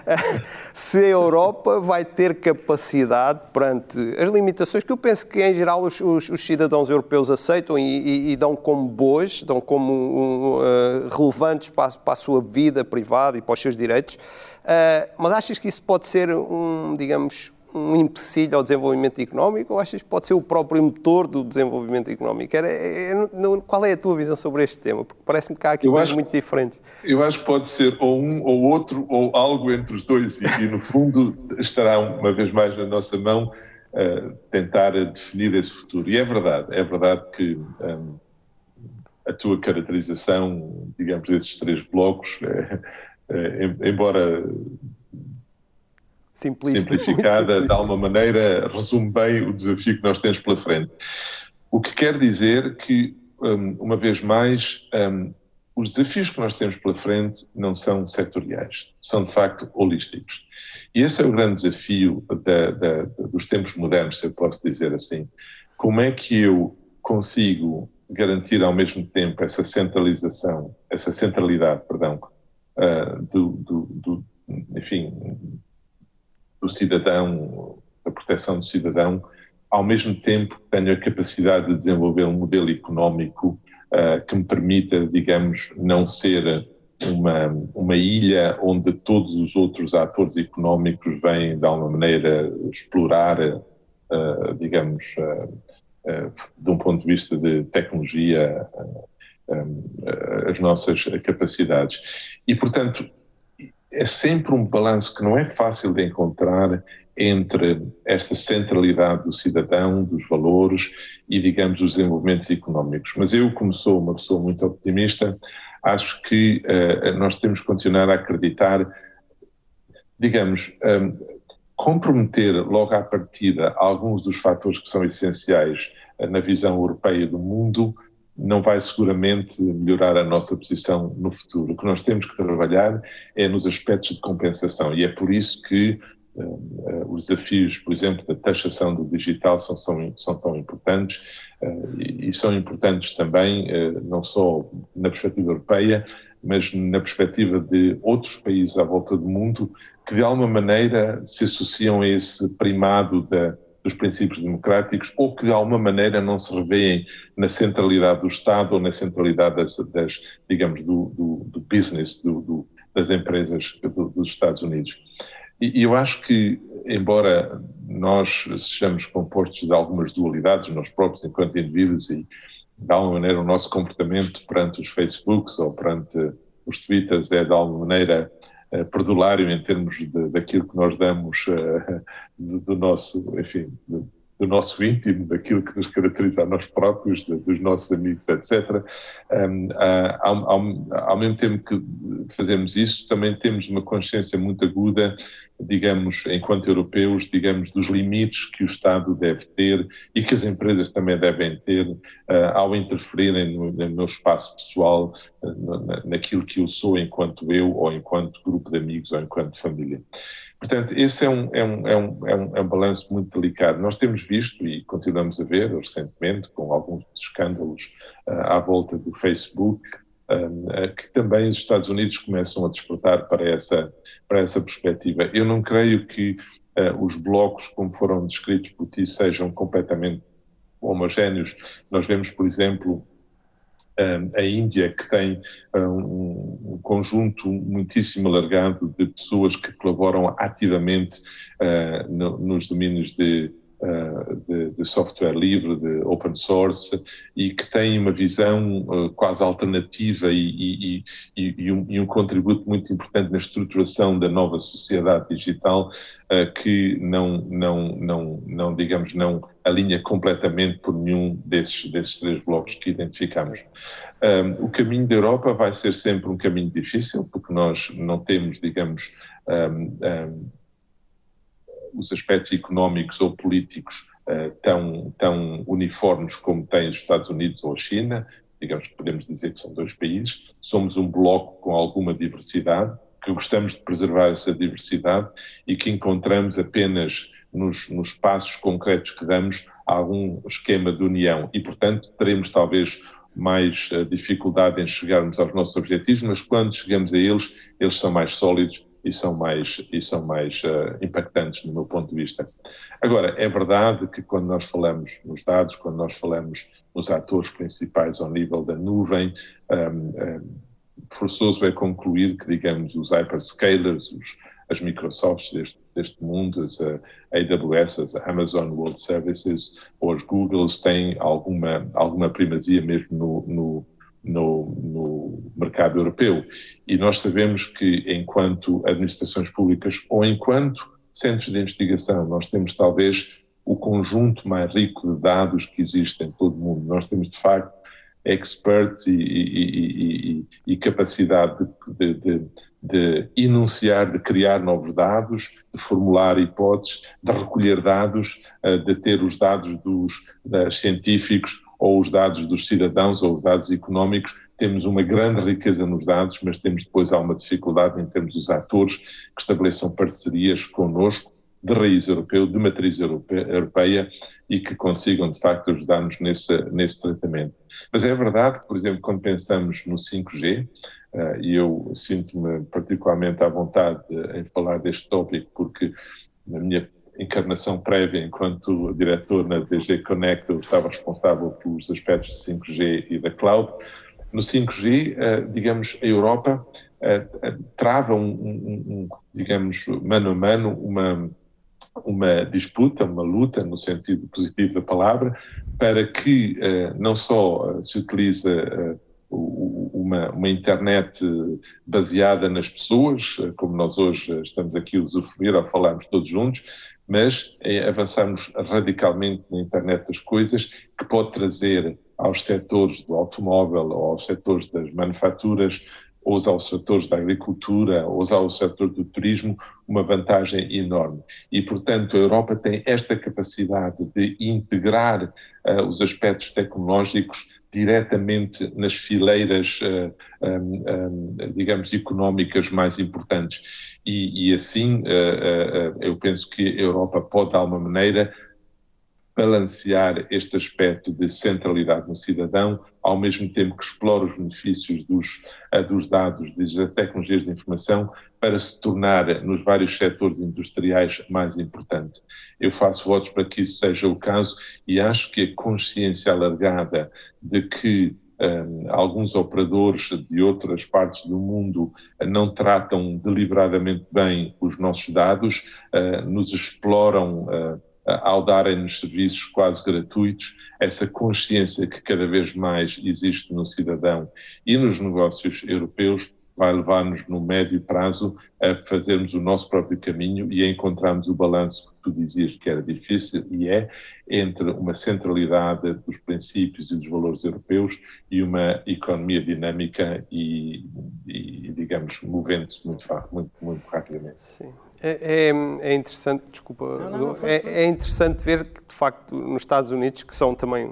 se a Europa vai ter capacidade perante as limitações que eu penso que em geral os, os, os cidadãos europeus aceitam e, e, e, dão como boas, dão como um, uh, relevantes para, para, a sua vida privada e para os seus direitos. Uh, mas achas que isso pode ser um, digamos, um empecilho ao desenvolvimento económico ou achas que pode ser o próprio motor do desenvolvimento económico? Era, é, é, qual é a tua visão sobre este tema? Porque parece-me que há aqui eu coisas acho, muito diferentes. Eu acho que pode ser ou um ou outro ou algo entre os dois e, e no fundo estará uma vez mais na nossa mão uh, tentar definir esse futuro. E é verdade, é verdade que um, a tua caracterização, digamos, desses três blocos, é, é, embora simplista. simplificada, de alguma maneira, resume bem o desafio que nós temos pela frente. O que quer dizer que, um, uma vez mais, um, os desafios que nós temos pela frente não são setoriais, são de facto holísticos. E esse é o grande desafio da, da, dos tempos modernos, se eu posso dizer assim. Como é que eu consigo garantir ao mesmo tempo essa centralização, essa centralidade, perdão, uh, do, do, do, enfim, do cidadão, a proteção do cidadão, ao mesmo tempo tenho a capacidade de desenvolver um modelo económico uh, que me permita, digamos, não ser uma, uma ilha onde todos os outros atores económicos vêm, de alguma maneira, explorar, uh, digamos, uh, de um ponto de vista de tecnologia, as nossas capacidades. E, portanto, é sempre um balanço que não é fácil de encontrar entre esta centralidade do cidadão, dos valores e, digamos, os desenvolvimentos económicos. Mas eu, como sou uma pessoa muito optimista, acho que uh, nós temos que continuar a acreditar, digamos, um, comprometer logo à partida alguns dos fatores que são essenciais uh, na visão europeia do mundo não vai seguramente melhorar a nossa posição no futuro. O que nós temos que trabalhar é nos aspectos de compensação e é por isso que uh, os desafios, por exemplo, da taxação do digital são, são, são tão importantes uh, e, e, são importantes também uh, não só na perspectiva europeia, mas na perspectiva de outros países à volta do mundo que de alguma maneira se associam a esse primado da dos princípios democráticos ou que de alguma maneira não se revêem na centralidade do Estado ou na centralidade das, das digamos, do, do, do business, do, das empresas dos Estados Unidos. E eu acho que, embora nós sejamos compostos de algumas dualidades, nós próprios, enquanto indivíduos, e de alguma maneira o nosso comportamento perante os Facebooks ou perante os Twitters é de alguma maneira uh, perdulário em termos de, daquilo que nós damos uh, do, nosso, enfim, do, do, nosso íntimo, daquilo que nos caracteriza a nós próprios, de, dos nossos amigos, etc. Um, ao, ao mesmo tempo que fazemos isso, também temos uma consciência muito aguda digamos, enquanto europeus, digamos, dos limites que o Estado deve ter e que as empresas também devem ter uh, ao interferirem no, no, meu espaço pessoal, uh, na, naquilo que eu sou enquanto eu, ou enquanto grupo de amigos, ou enquanto família. Portanto, esse é um, é um, é um, é um, é um balanço muito delicado. Nós temos visto e continuamos a ver recentemente, com alguns escândalos uh, à volta do Facebook, que também os Estados Unidos começam a despertar para essa para essa perspectiva. Eu não creio que uh, os blocos, como foram descritos por ti, sejam completamente homogéneos. Nós vemos, por exemplo, a Índia, que tem um, um, conjunto muitíssimo alargado de pessoas que colaboram ativamente no, nos domínios de eh, de, de, software livre, de open source, e que tem uma visão uh, quase alternativa e, e, e, um, e, um, contributo muito importante na estruturação da nova sociedade digital, uh, que não, não, não, não, digamos, não alinha completamente por nenhum desses, desses três blocos que identificamos. Um, o caminho da Europa vai ser sempre um caminho difícil, porque nós não temos, digamos, um, um, os aspectos económicos ou políticos uh, tão, tão uniformes como têm os Estados Unidos ou a China, digamos que podemos dizer que são dois países, somos um bloco com alguma diversidade, que gostamos de preservar essa diversidade e que encontramos apenas nos, nos passos concretos que damos algum esquema de união. E, portanto, teremos talvez mais uh, dificuldade em chegarmos aos nossos objetivos, mas quando chegamos a eles, eles são mais sólidos e são mais, e são mais uh, impactantes no meu ponto de vista. Agora, é verdade que quando nós falamos nos dados, quando nós falamos nos atores principais ao nível da nuvem, um, um, forçoso é concluir que, digamos, os hyperscalers, os, as Microsofts deste, deste mundo, as uh, AWS, as Amazon World Services ou as Googles têm alguma, alguma primazia mesmo no, no no, no, mercado europeu. E nós sabemos que, enquanto administrações públicas ou enquanto centros de investigação, nós temos talvez o conjunto mais rico de dados que existe em todo o mundo. Nós temos, de facto, experts e, e, e, e capacidade de, de, de, enunciar, de criar novos dados, de formular hipóteses, de recolher dados, eh, de ter os dados dos científicos ou os dados dos cidadãos ou os dados económicos, temos uma grande riqueza nos dados, mas temos depois alguma dificuldade em termos dos atores que estabeleçam parcerias connosco de raiz europeu, de matriz europeia e que consigam de facto ajudar-nos nesse, nesse tratamento. Mas é verdade que, por exemplo, quando pensamos no 5G, uh, e eu sinto-me particularmente à vontade em falar deste tópico porque na minha encarnação prévia enquanto diretor na DG Connect, eu estava responsável pelos aspectos de 5G e da cloud. No 5G, eh, digamos, a Europa eh, eh, trava, um, um, um, digamos, mano a mano, uma, uma disputa, uma luta, no sentido positivo da palavra, para que não só se utilize uh, uma, uma, internet baseada nas pessoas, como nós hoje estamos aqui a usufruir ao falarmos todos juntos, mas é, avançamos radicalmente na internet das coisas, que pode trazer aos setores do automóvel ou aos setores das manufaturas ou aos setores da agricultura, ou aos setores do turismo, uma vantagem enorme. E, portanto, a Europa tem esta capacidade de integrar uh, os aspectos tecnológicos diretamente nas fileiras, uh, um, um, digamos, económicas mais importantes. E, e assim, uh, eu penso que a Europa pode, de alguma maneira, balancear este aspecto de centralidade no cidadão, ao mesmo tempo que explora os benefícios dos, eh, dos dados, das tecnologias de informação, para se tornar, nos vários setores industriais, mais importante. Eu faço votos para que isso seja o caso e acho que a consciência alargada de que um, eh, alguns operadores de outras partes do mundo não tratam deliberadamente bem os nossos dados, uh, nos exploram uh, ao darem-nos serviços quase gratuitos, essa consciência que cada vez mais existe no cidadão e nos negócios europeus vai levar-nos no médio prazo a fazermos o nosso próprio caminho e a encontrarmos o balanço que tu dizias que era difícil e é entre uma centralidade dos princípios e dos valores europeus e uma economia dinâmica e, e digamos, movendo-se muito, muito, muito rapidamente. Sim. É, é, é, interessante, desculpa, não, não, não, é, é, interessante ver que, de facto, nos Estados Unidos, que são também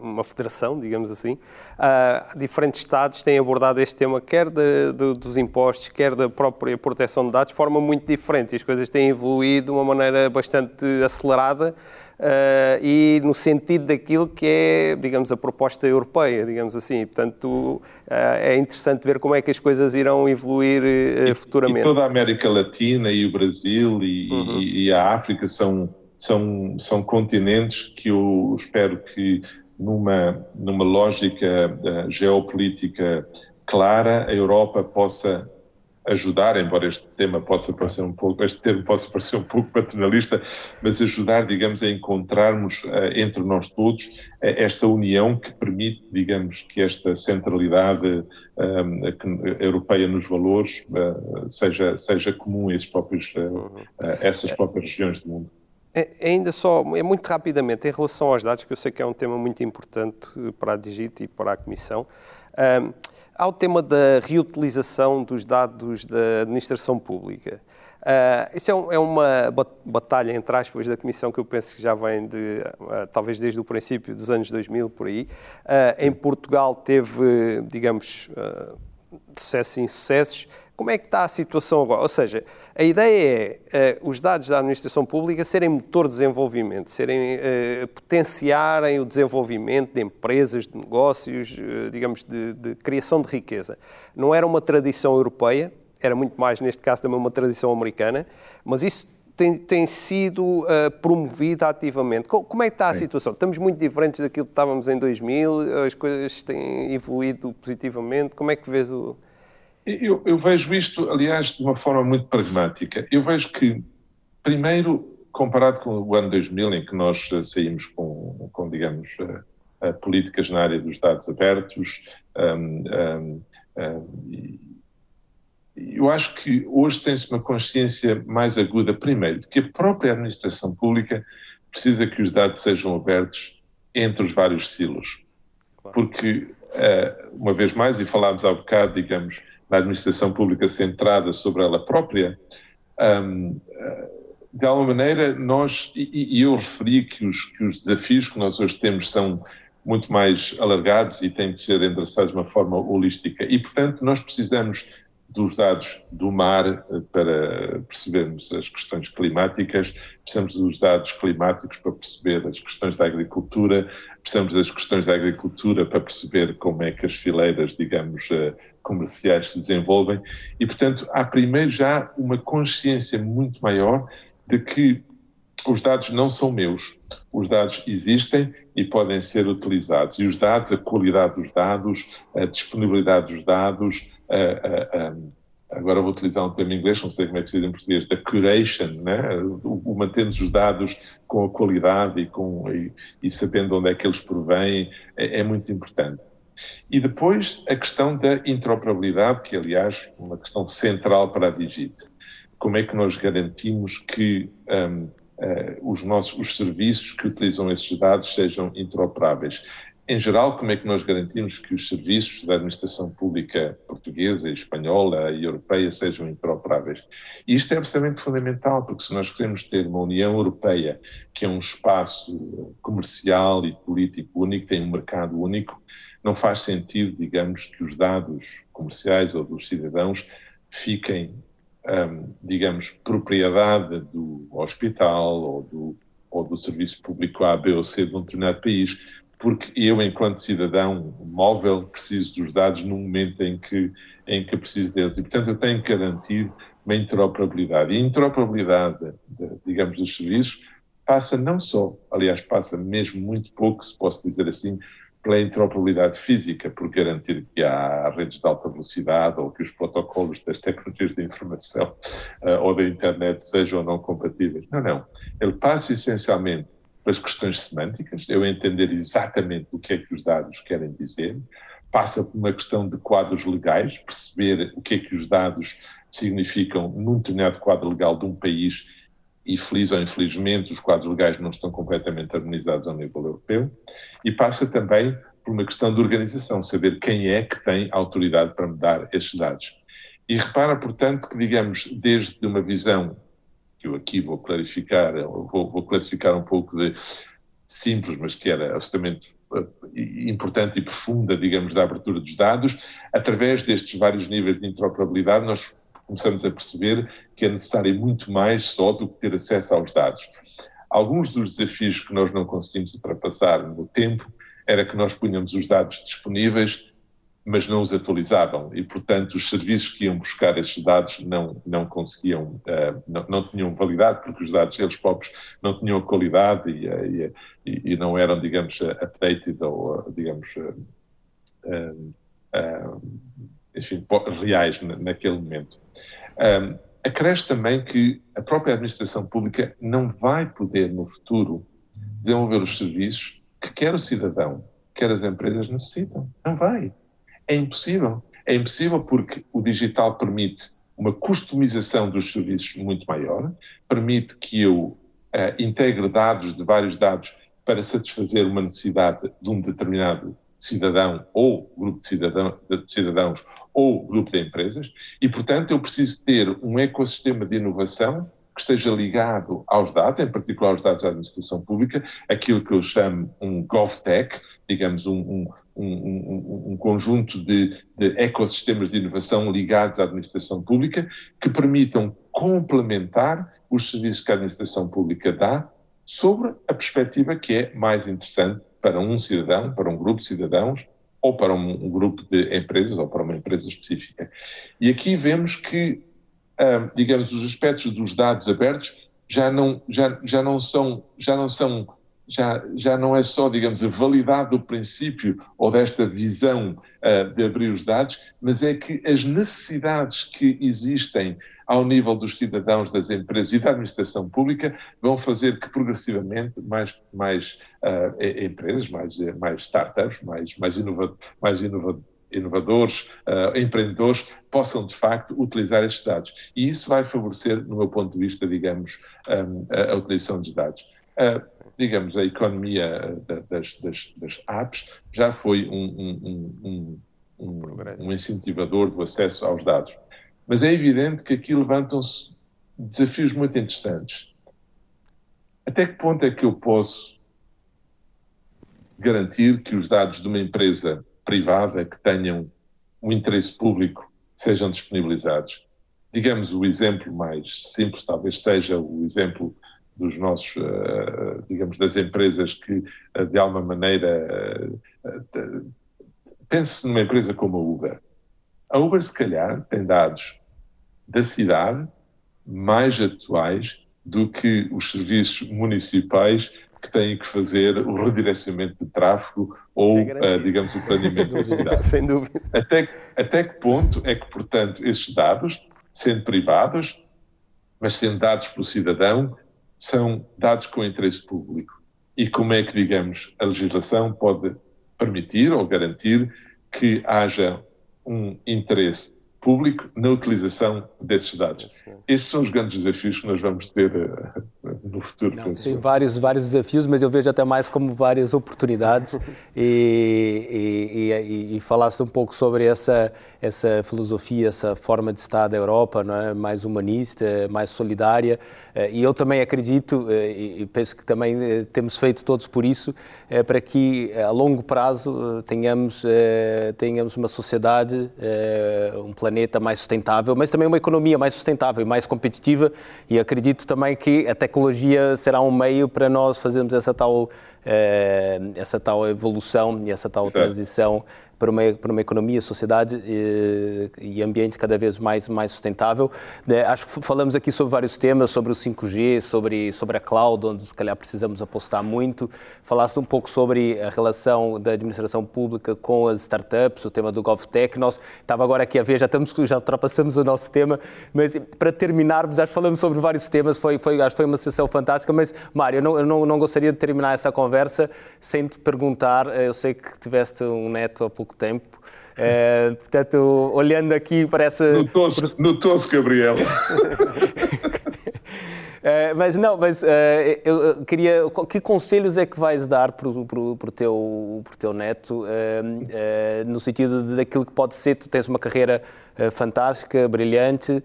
uma federação, digamos assim, uh, diferentes Estados têm abordado este tema, quer de, de, dos impostos, quer da própria proteção de dados, de forma muito diferente. E as coisas têm evoluído de uma maneira bastante acelerada uh, e no sentido daquilo que é, digamos, a proposta europeia, digamos assim. Portanto, uh, é interessante ver como é que as coisas irão evoluir uh, futuramente. E toda a América Latina e o Brasil e, uhum. e, e a África são, são, são continentes que eu espero que numa, numa lógica geopolítica clara, a Europa possa ajudar, embora este tema possa parecer um pouco, este termo possa parecer um pouco paternalista, mas ajudar, digamos, a encontrarmos uh, entre nós todos uh, esta união que permite, digamos, que esta centralidade uh, europeia nos valores seja, seja comum a esses próprios, essas próprias regiões do mundo. É, ainda só, é muito rapidamente, em relação aos dados, que eu sei que é um tema muito importante para a Digit e para a Comissão, Há o tema da reutilização dos dados da administração pública. Uh, isso é, um, é, uma batalha, entre aspas, da Comissão que eu penso que já vem de, uh, talvez desde o princípio dos anos 2000, por aí. Uh, em Portugal teve, digamos, sucessos e insucessos. Como é que está a situação agora? Ou seja, a ideia é uh, os dados da administração pública serem motor de desenvolvimento, serem uh, potenciarem o desenvolvimento de empresas, de negócios, uh, digamos, de, de, criação de riqueza. Não era uma tradição europeia, era muito mais, neste caso, também uma tradição americana, mas isso tem, tem sido promovido ativamente. Como é que está a situação? Estamos muito diferentes daquilo que estávamos em 2000, as coisas têm evoluído positivamente. Como é que vês o eu, eu, vejo isto, aliás, de uma forma muito pragmática. Eu vejo que, primeiro, comparado com o ano 2000, em que nós eh, saímos com, com digamos, uh, uh, políticas na área dos dados abertos, um, um, um, eu acho que hoje tem-se uma consciência mais aguda, primeiro, de que a própria administração pública precisa que os dados sejam abertos entre os vários silos. Porque, uma vez mais, e falámos há bocado, digamos, na administração pública centrada sobre ela própria, um, de alguma maneira nós, e, e, eu referi que os, que os desafios que nós hoje temos são muito mais alargados e têm de ser endereçados de uma forma holística. E, portanto, nós precisamos dos dados do mar eh, para percebermos as questões climáticas, precisamos dos dados climáticos para perceber as questões da agricultura, precisamos das questões da agricultura para perceber como é que as fileiras, digamos, eh, comerciais se desenvolvem. E, portanto, há primeiro já uma consciência muito maior de que os dados não são meus. Os dados existem e podem ser utilizados. E os dados, a qualidade dos dados, a disponibilidade dos dados, a, a, agora vou utilizar um termo em inglês, não sei como é que se diz em português, da curation, né? o, o os dados com a qualidade e, com, e, e sabendo onde é que eles provêm, é, é, muito importante. E depois a questão da interoperabilidade, que aliás é uma questão central para a Digit. Como é que nós garantimos que um, uh, os nossos os serviços que utilizam esses dados sejam interoperáveis? Em geral, como é que nós garantimos que os serviços da administração pública portuguesa, espanhola e europeia sejam interoperáveis? E isto é absolutamente fundamental, porque se nós queremos ter uma União Europeia que é um espaço comercial e político único, tem um mercado único, não faz sentido, digamos, que os dados comerciais ou dos cidadãos fiquem, um, digamos, propriedade do hospital ou do, ou do serviço público A, B ou C de um determinado país porque eu, enquanto cidadão móvel, preciso dos dados no momento em que, em que preciso deles. E, portanto, eu tenho que garantir uma interoperabilidade. E a interoperabilidade, de, digamos, dos serviços passa não só, aliás, passa mesmo muito pouco, se posso dizer assim, pela interoperabilidade física, por garantir que há redes de alta velocidade ou que os protocolos das tecnologias de informação uh, ou da internet sejam ou não compatíveis. Não, não. Ele passa essencialmente pelas questões semânticas, eu entender exatamente o que é que os dados querem dizer, passa por uma questão de quadros legais, perceber o que é que os dados significam num determinado quadro legal de um país e feliz ou infelizmente os quadros legais não estão completamente harmonizados ao nível europeu, e passa também por uma questão de organização, saber quem é que tem autoridade para me dar esses dados. E repara, portanto, que, digamos, desde uma visão que eu aqui vou clarificar, vou, vou classificar um pouco de simples, mas que era absolutamente eh, importante e profunda, digamos, da abertura dos dados, através destes vários níveis de interoperabilidade, nós começamos a perceber que é necessário muito mais só do que ter acesso aos dados. Alguns dos desafios que nós não conseguimos ultrapassar no tempo era que nós punhamos os dados disponíveis mas não os atualizavam e, portanto, os serviços que iam buscar esses dados não, não conseguiam, uh, não, não, tinham validade, porque os dados eles próprios não tinham a qualidade e, uh, e, e não eram, digamos, updated ou, uh, digamos, enfim, reais naquele momento. Um, acresce também que a própria administração pública não vai poder, no futuro, desenvolver os serviços que quer o cidadão, quer as empresas necessitam. Não vai é impossível. É impossível porque o digital permite uma customização dos serviços muito maior, permite que eu uh, integre dados de vários dados para satisfazer uma necessidade de um determinado cidadão ou grupo de, cidadão, de cidadãos ou grupo de empresas e, portanto, eu preciso ter um ecossistema de inovação que esteja ligado aos dados, em particular aos dados da administração pública, aquilo que eu chamo um GovTech, digamos, um, um, um, um conjunto de, de, ecossistemas de inovação ligados à administração pública que permitam complementar os serviços que a administração pública dá sobre a perspectiva que é mais interessante para um cidadão, para um grupo de cidadãos ou para um, grupo de empresas ou para uma empresa específica. E aqui vemos que, ah, digamos, os aspectos dos dados abertos já não, já, já não são, já não são já, já não é só, digamos, a validade do princípio ou desta visão uh, de abrir os dados, mas é que as necessidades que existem ao nível dos cidadãos, das empresas e da administração pública vão fazer que progressivamente mais, mais uh, empresas, mais, mais startups, mais, mais, mais inova, inovadores, uh, empreendedores, possam de facto utilizar esses dados. E isso vai favorecer, no meu ponto de vista, digamos, um, a, a utilização dos dados. Uh, digamos, a economia das, das, das apps já foi um, um, um, um, incentivador do acesso aos dados. Mas é evidente que aqui levantam-se desafios muito interessantes. Até que ponto é que eu posso garantir que os dados de uma empresa privada que tenham um interesse público sejam disponibilizados? Digamos, o exemplo mais simples talvez seja o exemplo dos nossos, uh, digamos, das empresas que, uh, de alguma maneira, uh, pense numa empresa como a Uber. A Uber, se calhar, tem dados da cidade mais atuais do que os serviços municipais que têm que fazer o redirecionamento de tráfego ou, é uh, digamos, o planeamento da cidade. Sem dúvida. Até, até que ponto é que, portanto, esses dados, sendo privados, mas sendo dados pelo cidadão, são dados com interesse público? E como é que, digamos, a legislação pode permitir ou garantir que haja um interesse público na utilização desses dados. Sim. Estes são os grandes desafios que nós vamos ter uh, no futuro. Não, sim, vários, vários desafios, mas eu vejo até mais como várias oportunidades e, e, e, e, falaste um pouco sobre essa, essa filosofia, essa forma de estar da Europa, não é? mais humanista, mais solidária, uh, e eu também acredito, uh, e penso que também temos feito todos por isso, para que a longo prazo tenhamos, tenhamos uma sociedade, um planeta mais sustentável, mas também uma economia mais sustentável e mais competitiva. E acredito também que a tecnologia será um meio para nós fazermos essa tal, eh, essa tal evolução e essa tal Exato. transição para uma, para uma economia, sociedade e, e ambiente cada vez mais, mais sustentável. É, acho que falamos aqui sobre vários temas, sobre o 5G, sobre, sobre a cloud, onde se calhar precisamos apostar muito. Falaste um pouco sobre a relação da administração pública com as startups, o tema do GovTech. Nós estava agora aqui a ver, já, estamos, já ultrapassamos o nosso tema, mas para terminarmos, acho que falamos sobre vários temas, foi, foi, acho que foi uma sessão fantástica, mas Mário, eu não, eu não, não gostaria de terminar essa conversa sem te perguntar, eu sei que tiveste um neto há pouco pouco tempo. É, portanto, olhando aqui para essa. Notou-se, Gabriel. É, mas não, mas é, eu queria. Que conselhos é que vais dar para o teu, teu neto, no sentido daquilo que pode ser? Tu tens uma carreira fantástica, brilhante,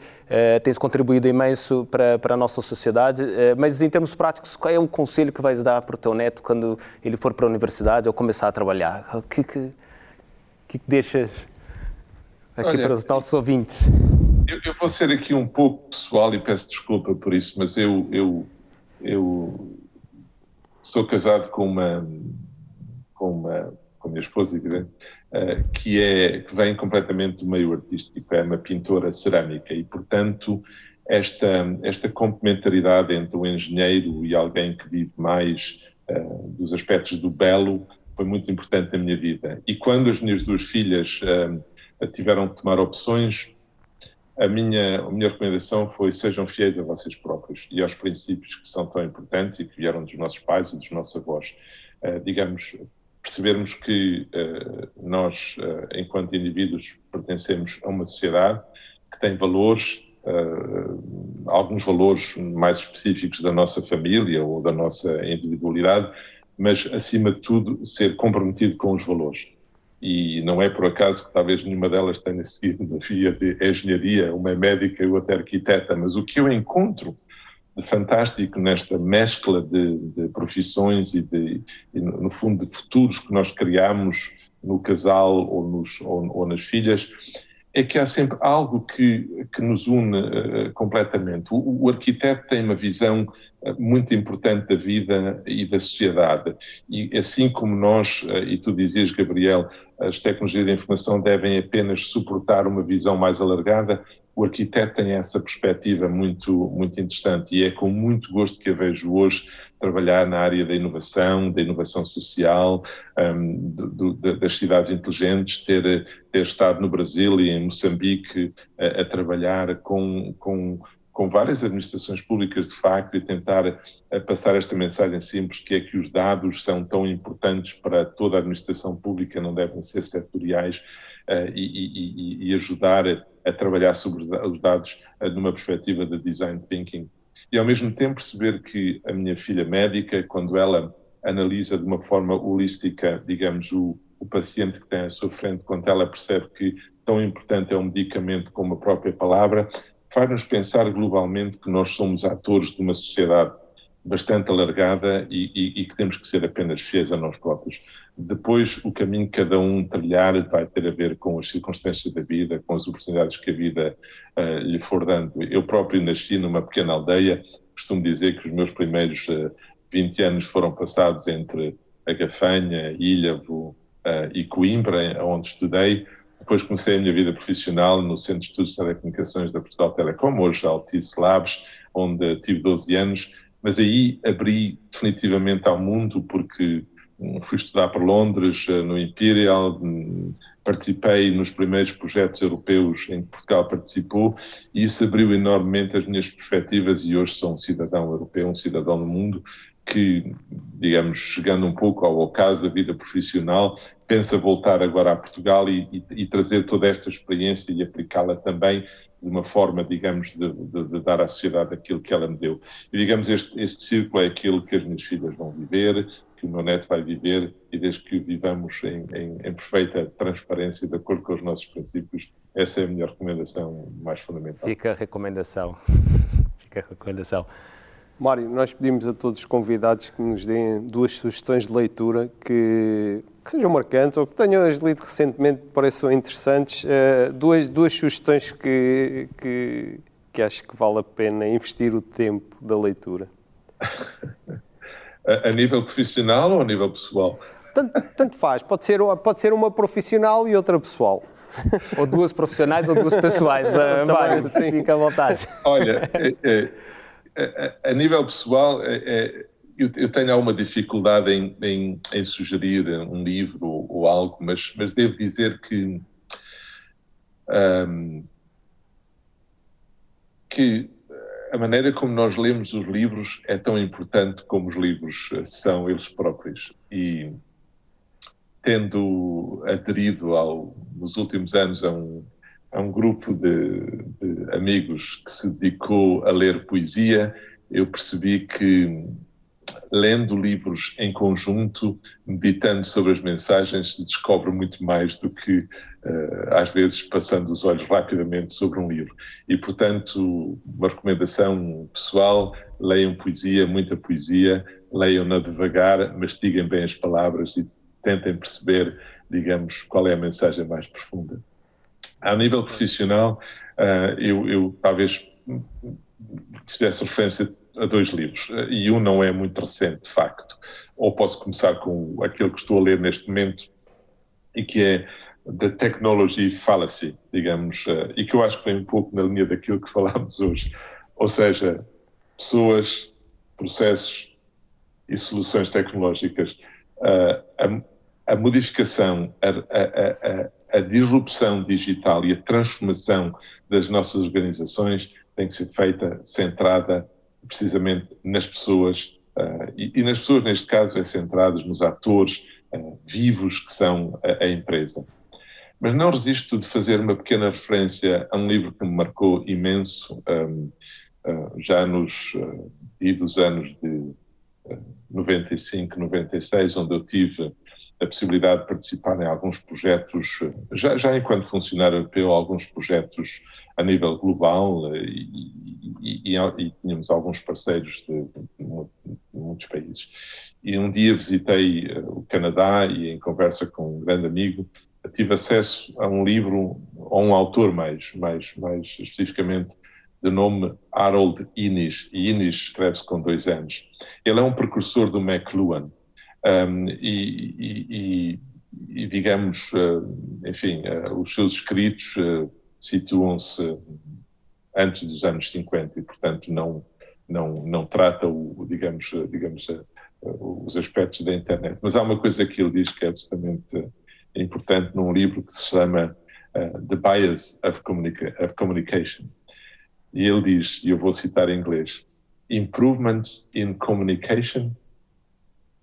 tens contribuído imenso para, para a nossa sociedade, mas em termos práticos, qual é o conselho que vais dar para o teu neto quando ele for para a universidade ou começar a trabalhar? O que, que que, que deixas aqui Olha, para os nossos ouvintes? Eu, eu, vou ser aqui um pouco pessoal e peço desculpa por isso, mas eu, eu, eu sou casado com uma, com uma com a minha esposa, evidente, uh, que, é, que vem completamente do meio artístico, é uma pintora cerâmica e, portanto, esta, esta complementaridade entre um engenheiro e alguém que vive mais uh, dos aspectos do belo foi muito importante na minha vida. E quando as minhas duas filhas uh, tiveram que tomar opções, a minha, a minha recomendação foi sejam fiéis a vocês próprios e aos princípios que são tão importantes e que vieram dos nossos pais e dos nossos avós. Uh, digamos, percebermos que uh, nós, uh, enquanto indivíduos, pertencemos a uma sociedade que tem valores, alguns valores mais específicos da nossa família ou da nossa individualidade, mas acima de tudo ser comprometido com os valores. E não é por acaso que talvez nenhuma delas tenha seguido na via de engenharia, uma é médica e outra é arquiteta, mas o que eu encontro de fantástico nesta mescla de, de profissões e, de, e, no fundo, de futuros que nós criamos no casal ou, nos, ou, ou nas filhas, é que há sempre algo que, que nos une uh, completamente. O, o, arquiteto tem uma visão uh, muito importante da vida e da sociedade. E assim como nós, uh, e tu dizias, Gabriel, as tecnologias da informação devem apenas suportar uma visão mais alargada, o arquiteto tem essa perspectiva muito, muito interessante e é com muito gosto que a vejo hoje trabalhar na área da inovação, da inovação social, um, do, do, das cidades inteligentes, ter, ter estado no Brasil e em Moçambique a, a trabalhar com, com, com várias administrações públicas, de facto, e tentar passar esta mensagem simples, que é que os dados são tão importantes para toda a administração pública, não devem ser setoriais, uh, e, e, e, ajudar a trabalhar sobre os dados uh, numa perspectiva de design thinking e ao mesmo tempo perceber que a minha filha médica, quando ela analisa de uma forma holística, digamos, o, o paciente que tem à sua frente, quando ela percebe que tão importante é um medicamento como a própria palavra, faz-nos pensar globalmente que nós somos atores de uma sociedade bastante alargada e, e, e, que temos que ser apenas fiéis a nós próprios. Depois, o caminho que cada um trilhar vai ter a ver com as circunstâncias da vida, com as oportunidades que a vida uh, lhe for dando. Eu próprio nasci numa pequena aldeia, costumo dizer que os meus primeiros uh, eh, 20 anos foram passados entre a Gafanha, Ilhavo uh, e Coimbra, onde estudei. Depois comecei a minha vida profissional no Centro de Estudos de Telecomunicações da Portugal Telecom, hoje Altice Labs, onde tive 12 anos mas aí abri definitivamente ao mundo porque hum, fui estudar para Londres, eh, no Imperial, hum, participei nos primeiros projetos europeus em que Portugal participou e isso abriu enormemente as minhas perspectivas e hoje sou um cidadão europeu, um cidadão do mundo que, digamos, chegando um pouco ao ocaso da vida profissional, pensa voltar agora a Portugal e, e, e trazer toda esta experiência e aplicá-la também uma forma, digamos, de, de, de, dar à sociedade aquilo que ela me deu. E, digamos, este, este círculo é aquilo que as minhas filhas vão viver, que o meu neto vai viver, e desde que o vivamos em, em, em perfeita transparência, de acordo com os nossos princípios, essa é a minha recomendação mais fundamental. Fica a recomendação. Fica a recomendação. Mário, nós pedimos a todos os convidados que nos deem duas sugestões de leitura que, que sejam marcantes ou que tenham lido recentemente pareçam interessantes. Uh, duas, duas sugestões que, que, que acho que vale a pena investir o tempo da leitura. a, a nível profissional ou a nível pessoal? Tanto, tanto, faz, pode ser, pode ser uma profissional e outra pessoal. Ou duas profissionais ou duas pessoais. Uh, Mário, fica à vontade. Olha, é, é a, a nível pessoal, é, é, eu, eu, tenho alguma dificuldade em, em, em sugerir um livro ou, algo, mas, mas devo dizer que, um, que a maneira como nós lemos os livros é tão importante como os livros são eles próprios. E tendo aderido ao, nos últimos anos a um, a um grupo de, de, amigos que se dedicou a ler poesia, eu percebi que lendo livros em conjunto, meditando sobre as mensagens, se descobre muito mais do que, uh, às vezes, passando os olhos rapidamente sobre um livro. E, portanto, uma recomendação pessoal: leiam poesia, muita poesia, leiam-na devagar, mastiguem bem as palavras e tentem perceber, digamos, qual é a mensagem mais profunda. A nível profissional, uh, eu, eu, talvez fizesse referência a dois livros, e um não é muito recente, de facto. Ou posso começar com aquele que estou a ler neste momento, e que é The Technology Fallacy, digamos, uh, e que eu acho que vem um pouco na linha daquilo que falámos hoje. Ou seja, pessoas, processos e soluções tecnológicas. Uh, a, a, modificação, a, a, a disrupção digital e a transformação das nossas organizações tem que ser feita centrada precisamente nas pessoas, uh, e, e, nas pessoas, neste caso, é centradas nos atores uh, vivos que são a, a, empresa. Mas não resisto de fazer uma pequena referência a um livro que me marcou imenso, um, uh, já nos uh, anos de 95, 96, onde eu tive a possibilidade de participar em alguns projetos, já, já enquanto funcionário europeu, alguns projetos a nível global eh, e, e, e, e tínhamos alguns parceiros de, de, muitos países. E um dia visitei eh, o Canadá e, em conversa com um grande amigo, tive acesso a um livro, a um autor mais, mais, mais especificamente, de nome Harold Innis, e Innis escreve-se com dois anos. Ele é um precursor do McLuhan, um, e, e, e, digamos, uh, enfim, os seus escritos situam-se antes dos anos 50 e, portanto, não, não, não trata, o, digamos, digamos os aspectos da internet. Mas há uma coisa que ele diz que é absolutamente importante num livro que se chama The Bias of, Communica of Communication. E ele diz, e eu vou citar em inglês, Improvements in communication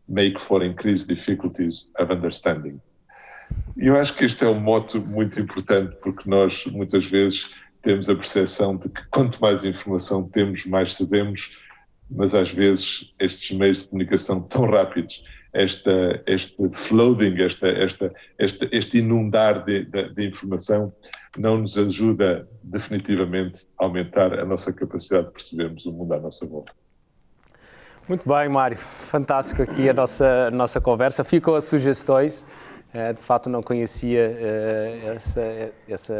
make for increased difficulties of understanding. Eu acho que este é um moto muito importante porque nós muitas vezes temos a percepção de que quanto mais informação temos, mais sabemos, mas às vezes estes meios de comunicação tão rápidos, esta, este flooding, esta, esta, esta, este inundar de, de, de informação, não nos ajuda definitivamente a aumentar a nossa capacidade de percebermos o mundo à nossa volta. Muito bem, Mário. Fantástico aqui a nossa, a nossa conversa. Ficam as sugestões. Uh, de fato, não conhecia uh, essa, essa,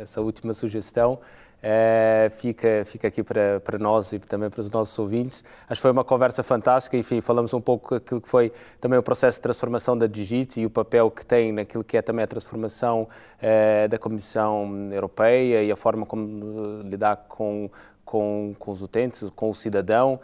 essa última sugestão. Uh, fica, fica aqui para, para nós e também para os nossos ouvintes. Acho que foi uma conversa fantástica. Enfim, falamos um pouco daquilo que foi também o processo de transformação da Digit e o papel que tem naquilo que é também a transformação da Comissão Europeia e a forma como lidar com com, com os utentes, com o cidadão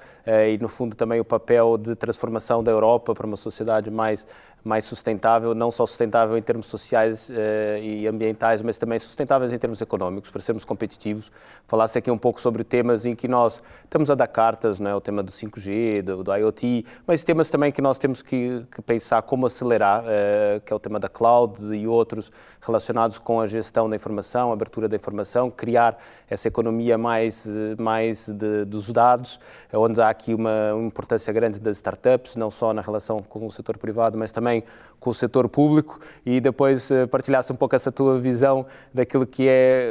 e, no fundo, também o papel de transformação da Europa para uma sociedade mais mais sustentável, não só sustentável em termos sociais eh, e ambientais, mas também sustentáveis em termos económicos, para sermos competitivos. Falasse aqui um pouco sobre temas em que nós estamos a dar cartas, né, o tema do 5G, do, do IoT, mas temas também que nós temos que, que pensar como acelerar, eh, que é o tema da cloud e outros relacionados com a gestão da informação, abertura da informação, criar essa economia mais, mais de, dos dados, onde há aqui uma, uma importância grande das startups, não só na relação com o setor privado, mas também também com o setor público e depois eh, partilhasse um pouco essa tua visão daquilo que é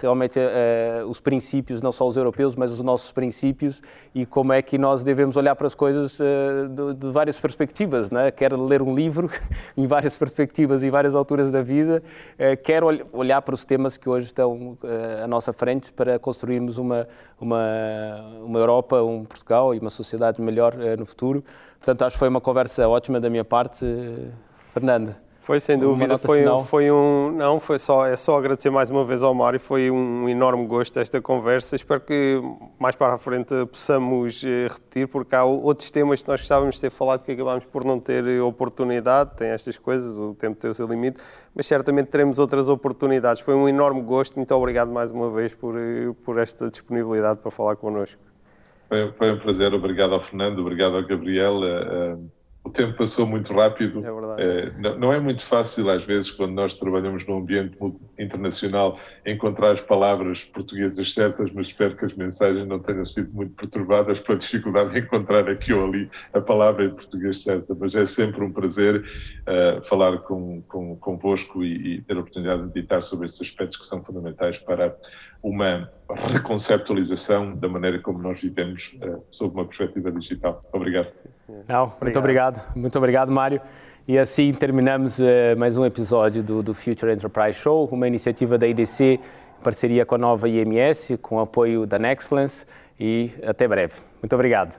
realmente uh, os princípios, não só os europeus, mas os nossos princípios e como é que nós devemos olhar para as coisas uh, de, de, várias perspectivas. Né? Quer ler um livro em várias perspectivas e várias alturas da vida, uh, quer ol olhar para os temas que hoje estão à nossa frente para construirmos uma, uma, uma Europa, um Portugal e uma sociedade melhor no futuro. Portanto, acho que foi uma conversa ótima da minha parte, Fernando. Foi sem dúvida, foi, foi um, não, foi só, é só agradecer mais uma vez ao Mário, foi um enorme gosto esta conversa, espero que mais para a frente possamos eh, repetir, porque há outros temas que nós gostávamos de ter falado que acabámos por não ter oportunidade, tem estas coisas, o tempo tem o seu limite, mas certamente teremos outras oportunidades. Foi um enorme gosto, muito obrigado mais uma vez por, eh, por esta disponibilidade para falar connosco. Foi, foi, um prazer, obrigado ao Fernando, obrigado ao Gabriel. Uh, o tempo passou muito rápido. É verdade. É, não, não, é muito fácil, às vezes, quando nós trabalhamos num ambiente internacional, encontrar as palavras portuguesas certas, mas espero que as mensagens não tenham sido muito perturbadas pela dificuldade de encontrar aqui ou ali a palavra em português certa. Mas é sempre um prazer uh, falar com, com, convosco e, e ter a oportunidade de meditar sobre estes aspectos que são fundamentais para uma reconceptualização da maneira como nós vivemos uh, sob uma perspectiva digital. Obrigado. Não, obrigado. Muito obrigado. Muito obrigado, Mário. E assim terminamos uh, mais um episódio do, do, Future Enterprise Show, uma iniciativa da IDC em parceria com a nova IMS, com o apoio da Nexcellence e até breve. Muito obrigado.